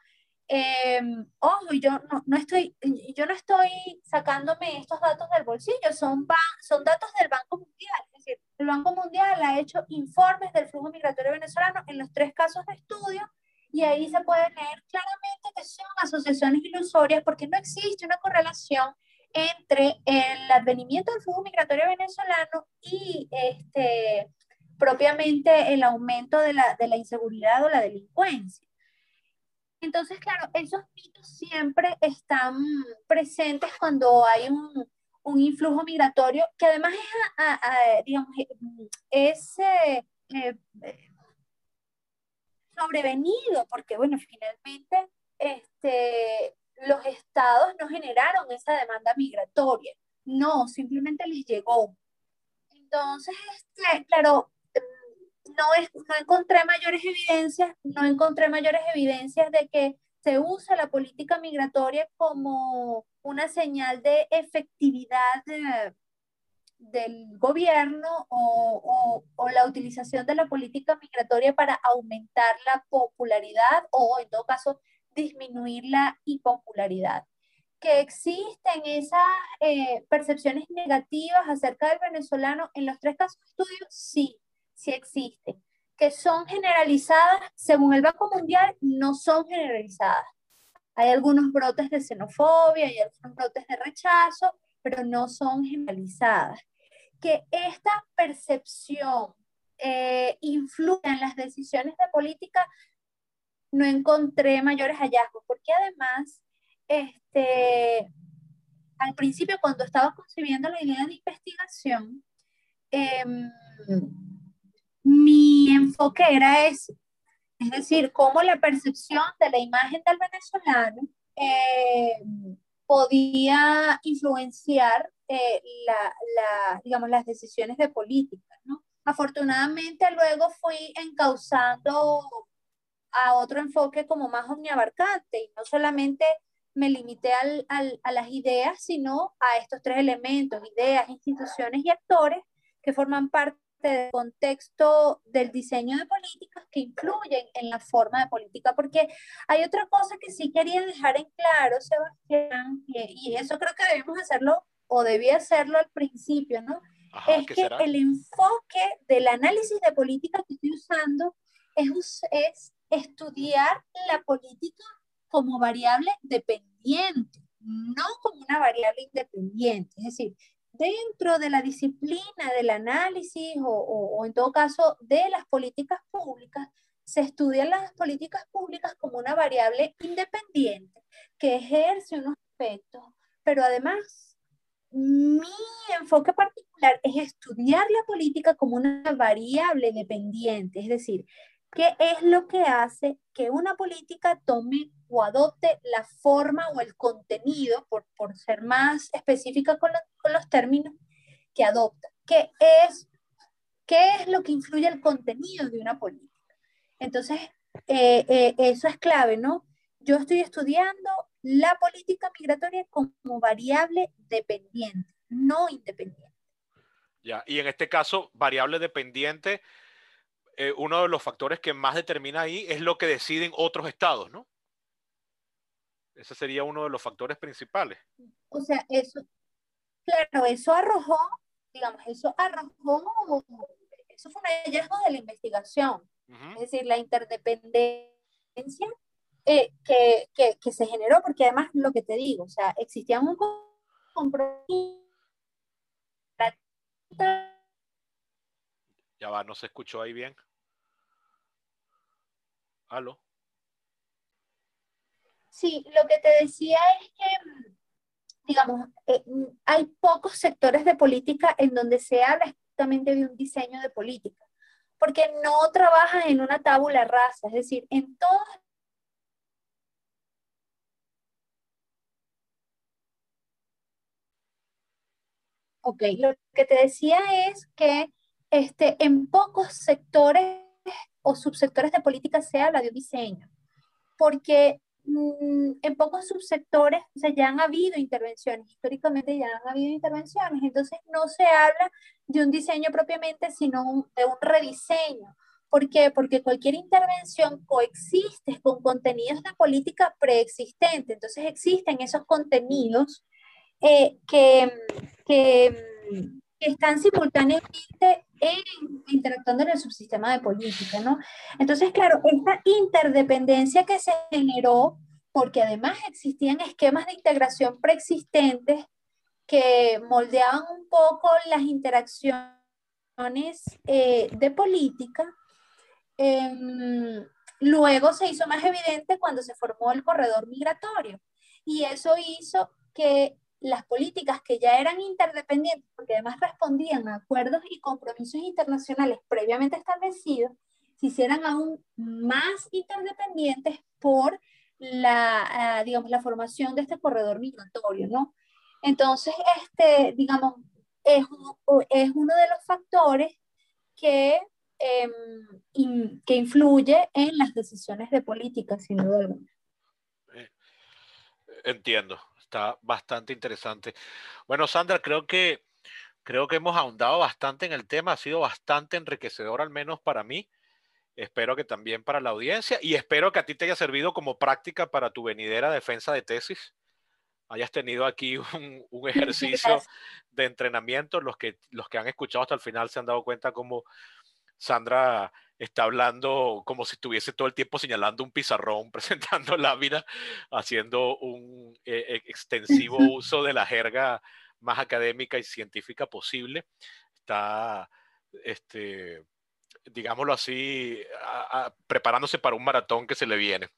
Eh, ojo, yo no, no, estoy, yo no estoy sacándome estos datos del bolsillo, son, son datos del Banco Mundial. Es decir, el Banco Mundial ha hecho informes del flujo migratorio venezolano en los tres casos de estudio y ahí se puede leer claramente que son asociaciones ilusorias porque no existe una correlación entre el advenimiento del flujo migratorio venezolano y este, propiamente el aumento de la, de la inseguridad o la delincuencia. Entonces, claro, esos mitos siempre están presentes cuando hay un, un influjo migratorio que además es, digamos, es eh, eh, sobrevenido, porque bueno, finalmente este, los estados no generaron esa demanda migratoria, no, simplemente les llegó. Entonces, este, claro, no, es, no encontré mayores evidencias, no encontré mayores evidencias de que se usa la política migratoria como una señal de efectividad del gobierno o, la utilización de la política migratoria para aumentar la popularidad o en todo caso disminuir la impopularidad. Que existen esas eh, percepciones negativas acerca del venezolano en los tres casos de estudio, sí, sí existen. Que son generalizadas, según el Banco Mundial, no son generalizadas. Hay algunos brotes de xenofobia, hay algunos brotes de rechazo, pero no son generalizadas. Que esta percepción eh, influye en las decisiones de política, no encontré mayores hallazgos, porque además, este, al principio, cuando estaba concibiendo la idea de investigación, eh, mi enfoque era ese, es decir, cómo la percepción de la imagen del venezolano eh, podía influenciar eh, la, digamos, las decisiones de política. ¿no? Afortunadamente luego fui encauzando a otro enfoque como más omniabarcante y no solamente me limité al, al, a las ideas, sino a estos tres elementos, ideas, instituciones y actores que forman parte del contexto del diseño de políticas que influyen en la forma de política, porque hay otra cosa que sí quería dejar en claro, Sebastián, y, eso creo que debemos hacerlo o debía hacerlo al principio, ¿no? es que el enfoque del análisis de política que estoy usando es, es estudiar la política como variable dependiente, no como una variable independiente. Es decir, dentro de la disciplina del análisis o, o, en todo caso de las políticas públicas, se estudian las políticas públicas como una variable independiente que ejerce unos aspectos, pero además mi enfoque particular es estudiar la política como una variable dependiente, es decir, ¿Qué es lo que hace que una política tome o adopte la forma o el contenido, por, por ser más específica con, con, los términos, que adopta? ¿Qué es, ¿Qué es lo que influye el contenido de una política? Entonces, eh, eh, eso es clave, ¿no? Yo estoy estudiando la política migratoria como variable dependiente, no independiente. Ya, y en este caso, variable dependiente eh, uno de los factores que más determina ahí es lo que deciden otros estados, ¿no? Ese sería uno de los factores principales. O sea, eso, claro, eso arrojó, digamos, eso arrojó, eso fue un hallazgo de la investigación. Es decir, la interdependencia eh, que, que, que, se generó, porque además lo que te digo, o sea, existía un compromiso. Ya va, no se escuchó ahí bien. ¿Aló? Sí, lo que te decía es que, digamos, eh, hay pocos sectores de política en donde se habla exactamente de un diseño de política, porque no trabajan en una tabula rasa, es decir, en todos Ok, lo que te decía es que este, en pocos sectores o subsectores de política se habla de diseño, porque mm, en pocos subsectores o sea, ya han habido intervenciones, históricamente ya han habido intervenciones, entonces no se habla de un diseño propiamente, sino de un rediseño. ¿Por qué? Porque cualquier intervención coexiste con contenidos de política preexistente, entonces existen esos contenidos eh, que, que, que están simultáneamente interactuando en el subsistema de política, ¿no? Entonces, claro, esta interdependencia que se generó, porque además existían esquemas de integración preexistentes que moldeaban un poco las interacciones eh, de política, em, luego se hizo más evidente cuando se formó el corredor migratorio. Y eso hizo que las políticas que ya eran interdependientes, porque además respondían a acuerdos y compromisos internacionales previamente establecidos, se hicieran aún más interdependientes por la, ah, digamos, la formación de este corredor migratorio, ¿no? Entonces, este, digamos, es, es uno de los factores que, em, que influye en las decisiones de política, sin duda alguna. Eh, entiendo está bastante interesante. Bueno, Sandra, creo que, creo que hemos ahondado bastante en el tema, ha sido bastante enriquecedor, al menos para mí. Espero que también para la audiencia y espero que a ti te haya servido como práctica para tu venidera defensa de tesis. Hayas tenido aquí un, un ejercicio de entrenamiento. Los que, los que han escuchado hasta el final se han dado cuenta cómo Sandra está hablando como si estuviese todo el tiempo señalando un pizarrón, presentando lámina, haciendo un eh, eh, extensivo uso de la jerga más académica y científica posible. Está, este, digámoslo así, preparándose para un maratón que se le viene.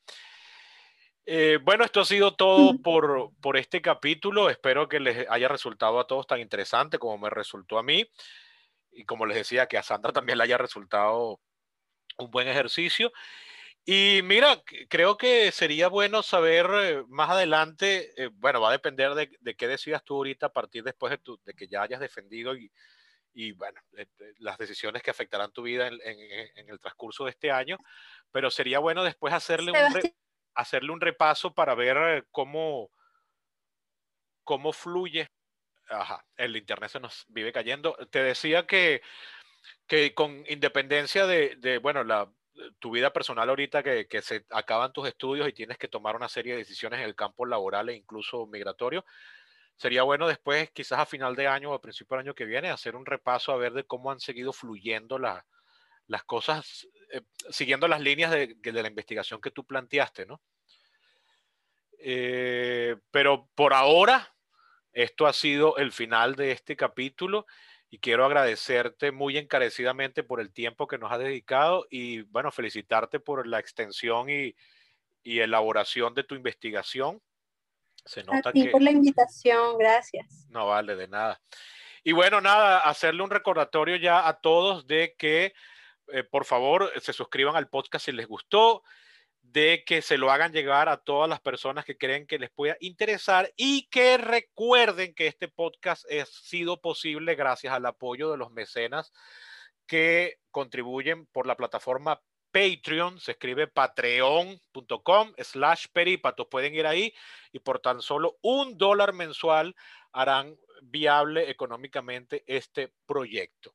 Eh, bueno, esto ha sido todo por, por este capítulo. Espero que les haya resultado a todos tan interesante como me resultó a mí. Y como les decía, que a Sandra también le haya resultado un buen ejercicio. Y mira, creo que sería bueno saber eh, más adelante, eh, bueno, va a depender de, de, qué decidas tú ahorita a partir después de, tu, de que ya hayas defendido y, y bueno, eh, las decisiones que afectarán tu vida en, el transcurso de este año, pero sería bueno después hacerle un, hacerle un repaso para ver cómo, cómo fluye. Ajá, el Internet se nos vive cayendo. Te decía que, que con independencia de, de bueno, la, tu vida personal ahorita que, que, se acaban tus estudios y tienes que tomar una serie de decisiones en el campo laboral e incluso migratorio, sería bueno después, quizás a final de año o a principio del año que viene, hacer un repaso a ver de cómo han seguido fluyendo las cosas, eh, siguiendo las líneas de, de, la investigación que tú planteaste, ¿no? Eh, pero por ahora, esto ha sido el final de este capítulo y quiero agradecerte muy encarecidamente por el tiempo que nos has dedicado y bueno, felicitarte por la extensión y, y elaboración de tu investigación. Se nota a ti por la invitación, gracias. No vale, de nada. Y bueno, nada, hacerle un recordatorio ya a todos de que eh, por favor se suscriban al podcast si les gustó de que se lo hagan llegar a todas las personas que creen que les pueda interesar y que recuerden que este podcast ha sido posible gracias al apoyo de los mecenas que contribuyen por la plataforma Patreon, se escribe patreon.com slash peripatos. Pueden ir ahí y por tan solo un dólar mensual harán viable económicamente este proyecto.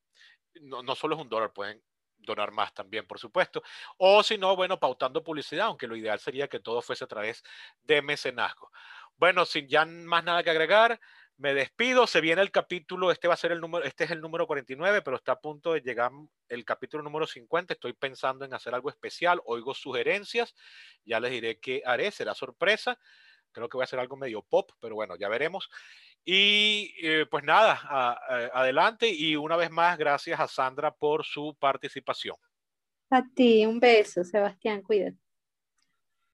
No, no solo es un dólar, pueden donar más también, por supuesto. O si no, bueno, pautando publicidad, aunque lo ideal sería que todo fuese a través de mecenazgo. Bueno, sin ya más nada que agregar, me despido. Se viene el capítulo, este va a ser el número, este es el número 49, pero está a punto de llegar el capítulo número 50. Estoy pensando en hacer algo especial, oigo sugerencias, ya les diré qué haré, será sorpresa. Creo que voy a hacer algo medio pop, pero bueno, ya veremos. Y eh, pues nada, adelante y una vez más, gracias a Sandra por su participación. A ti, un beso, Sebastián, cuídate.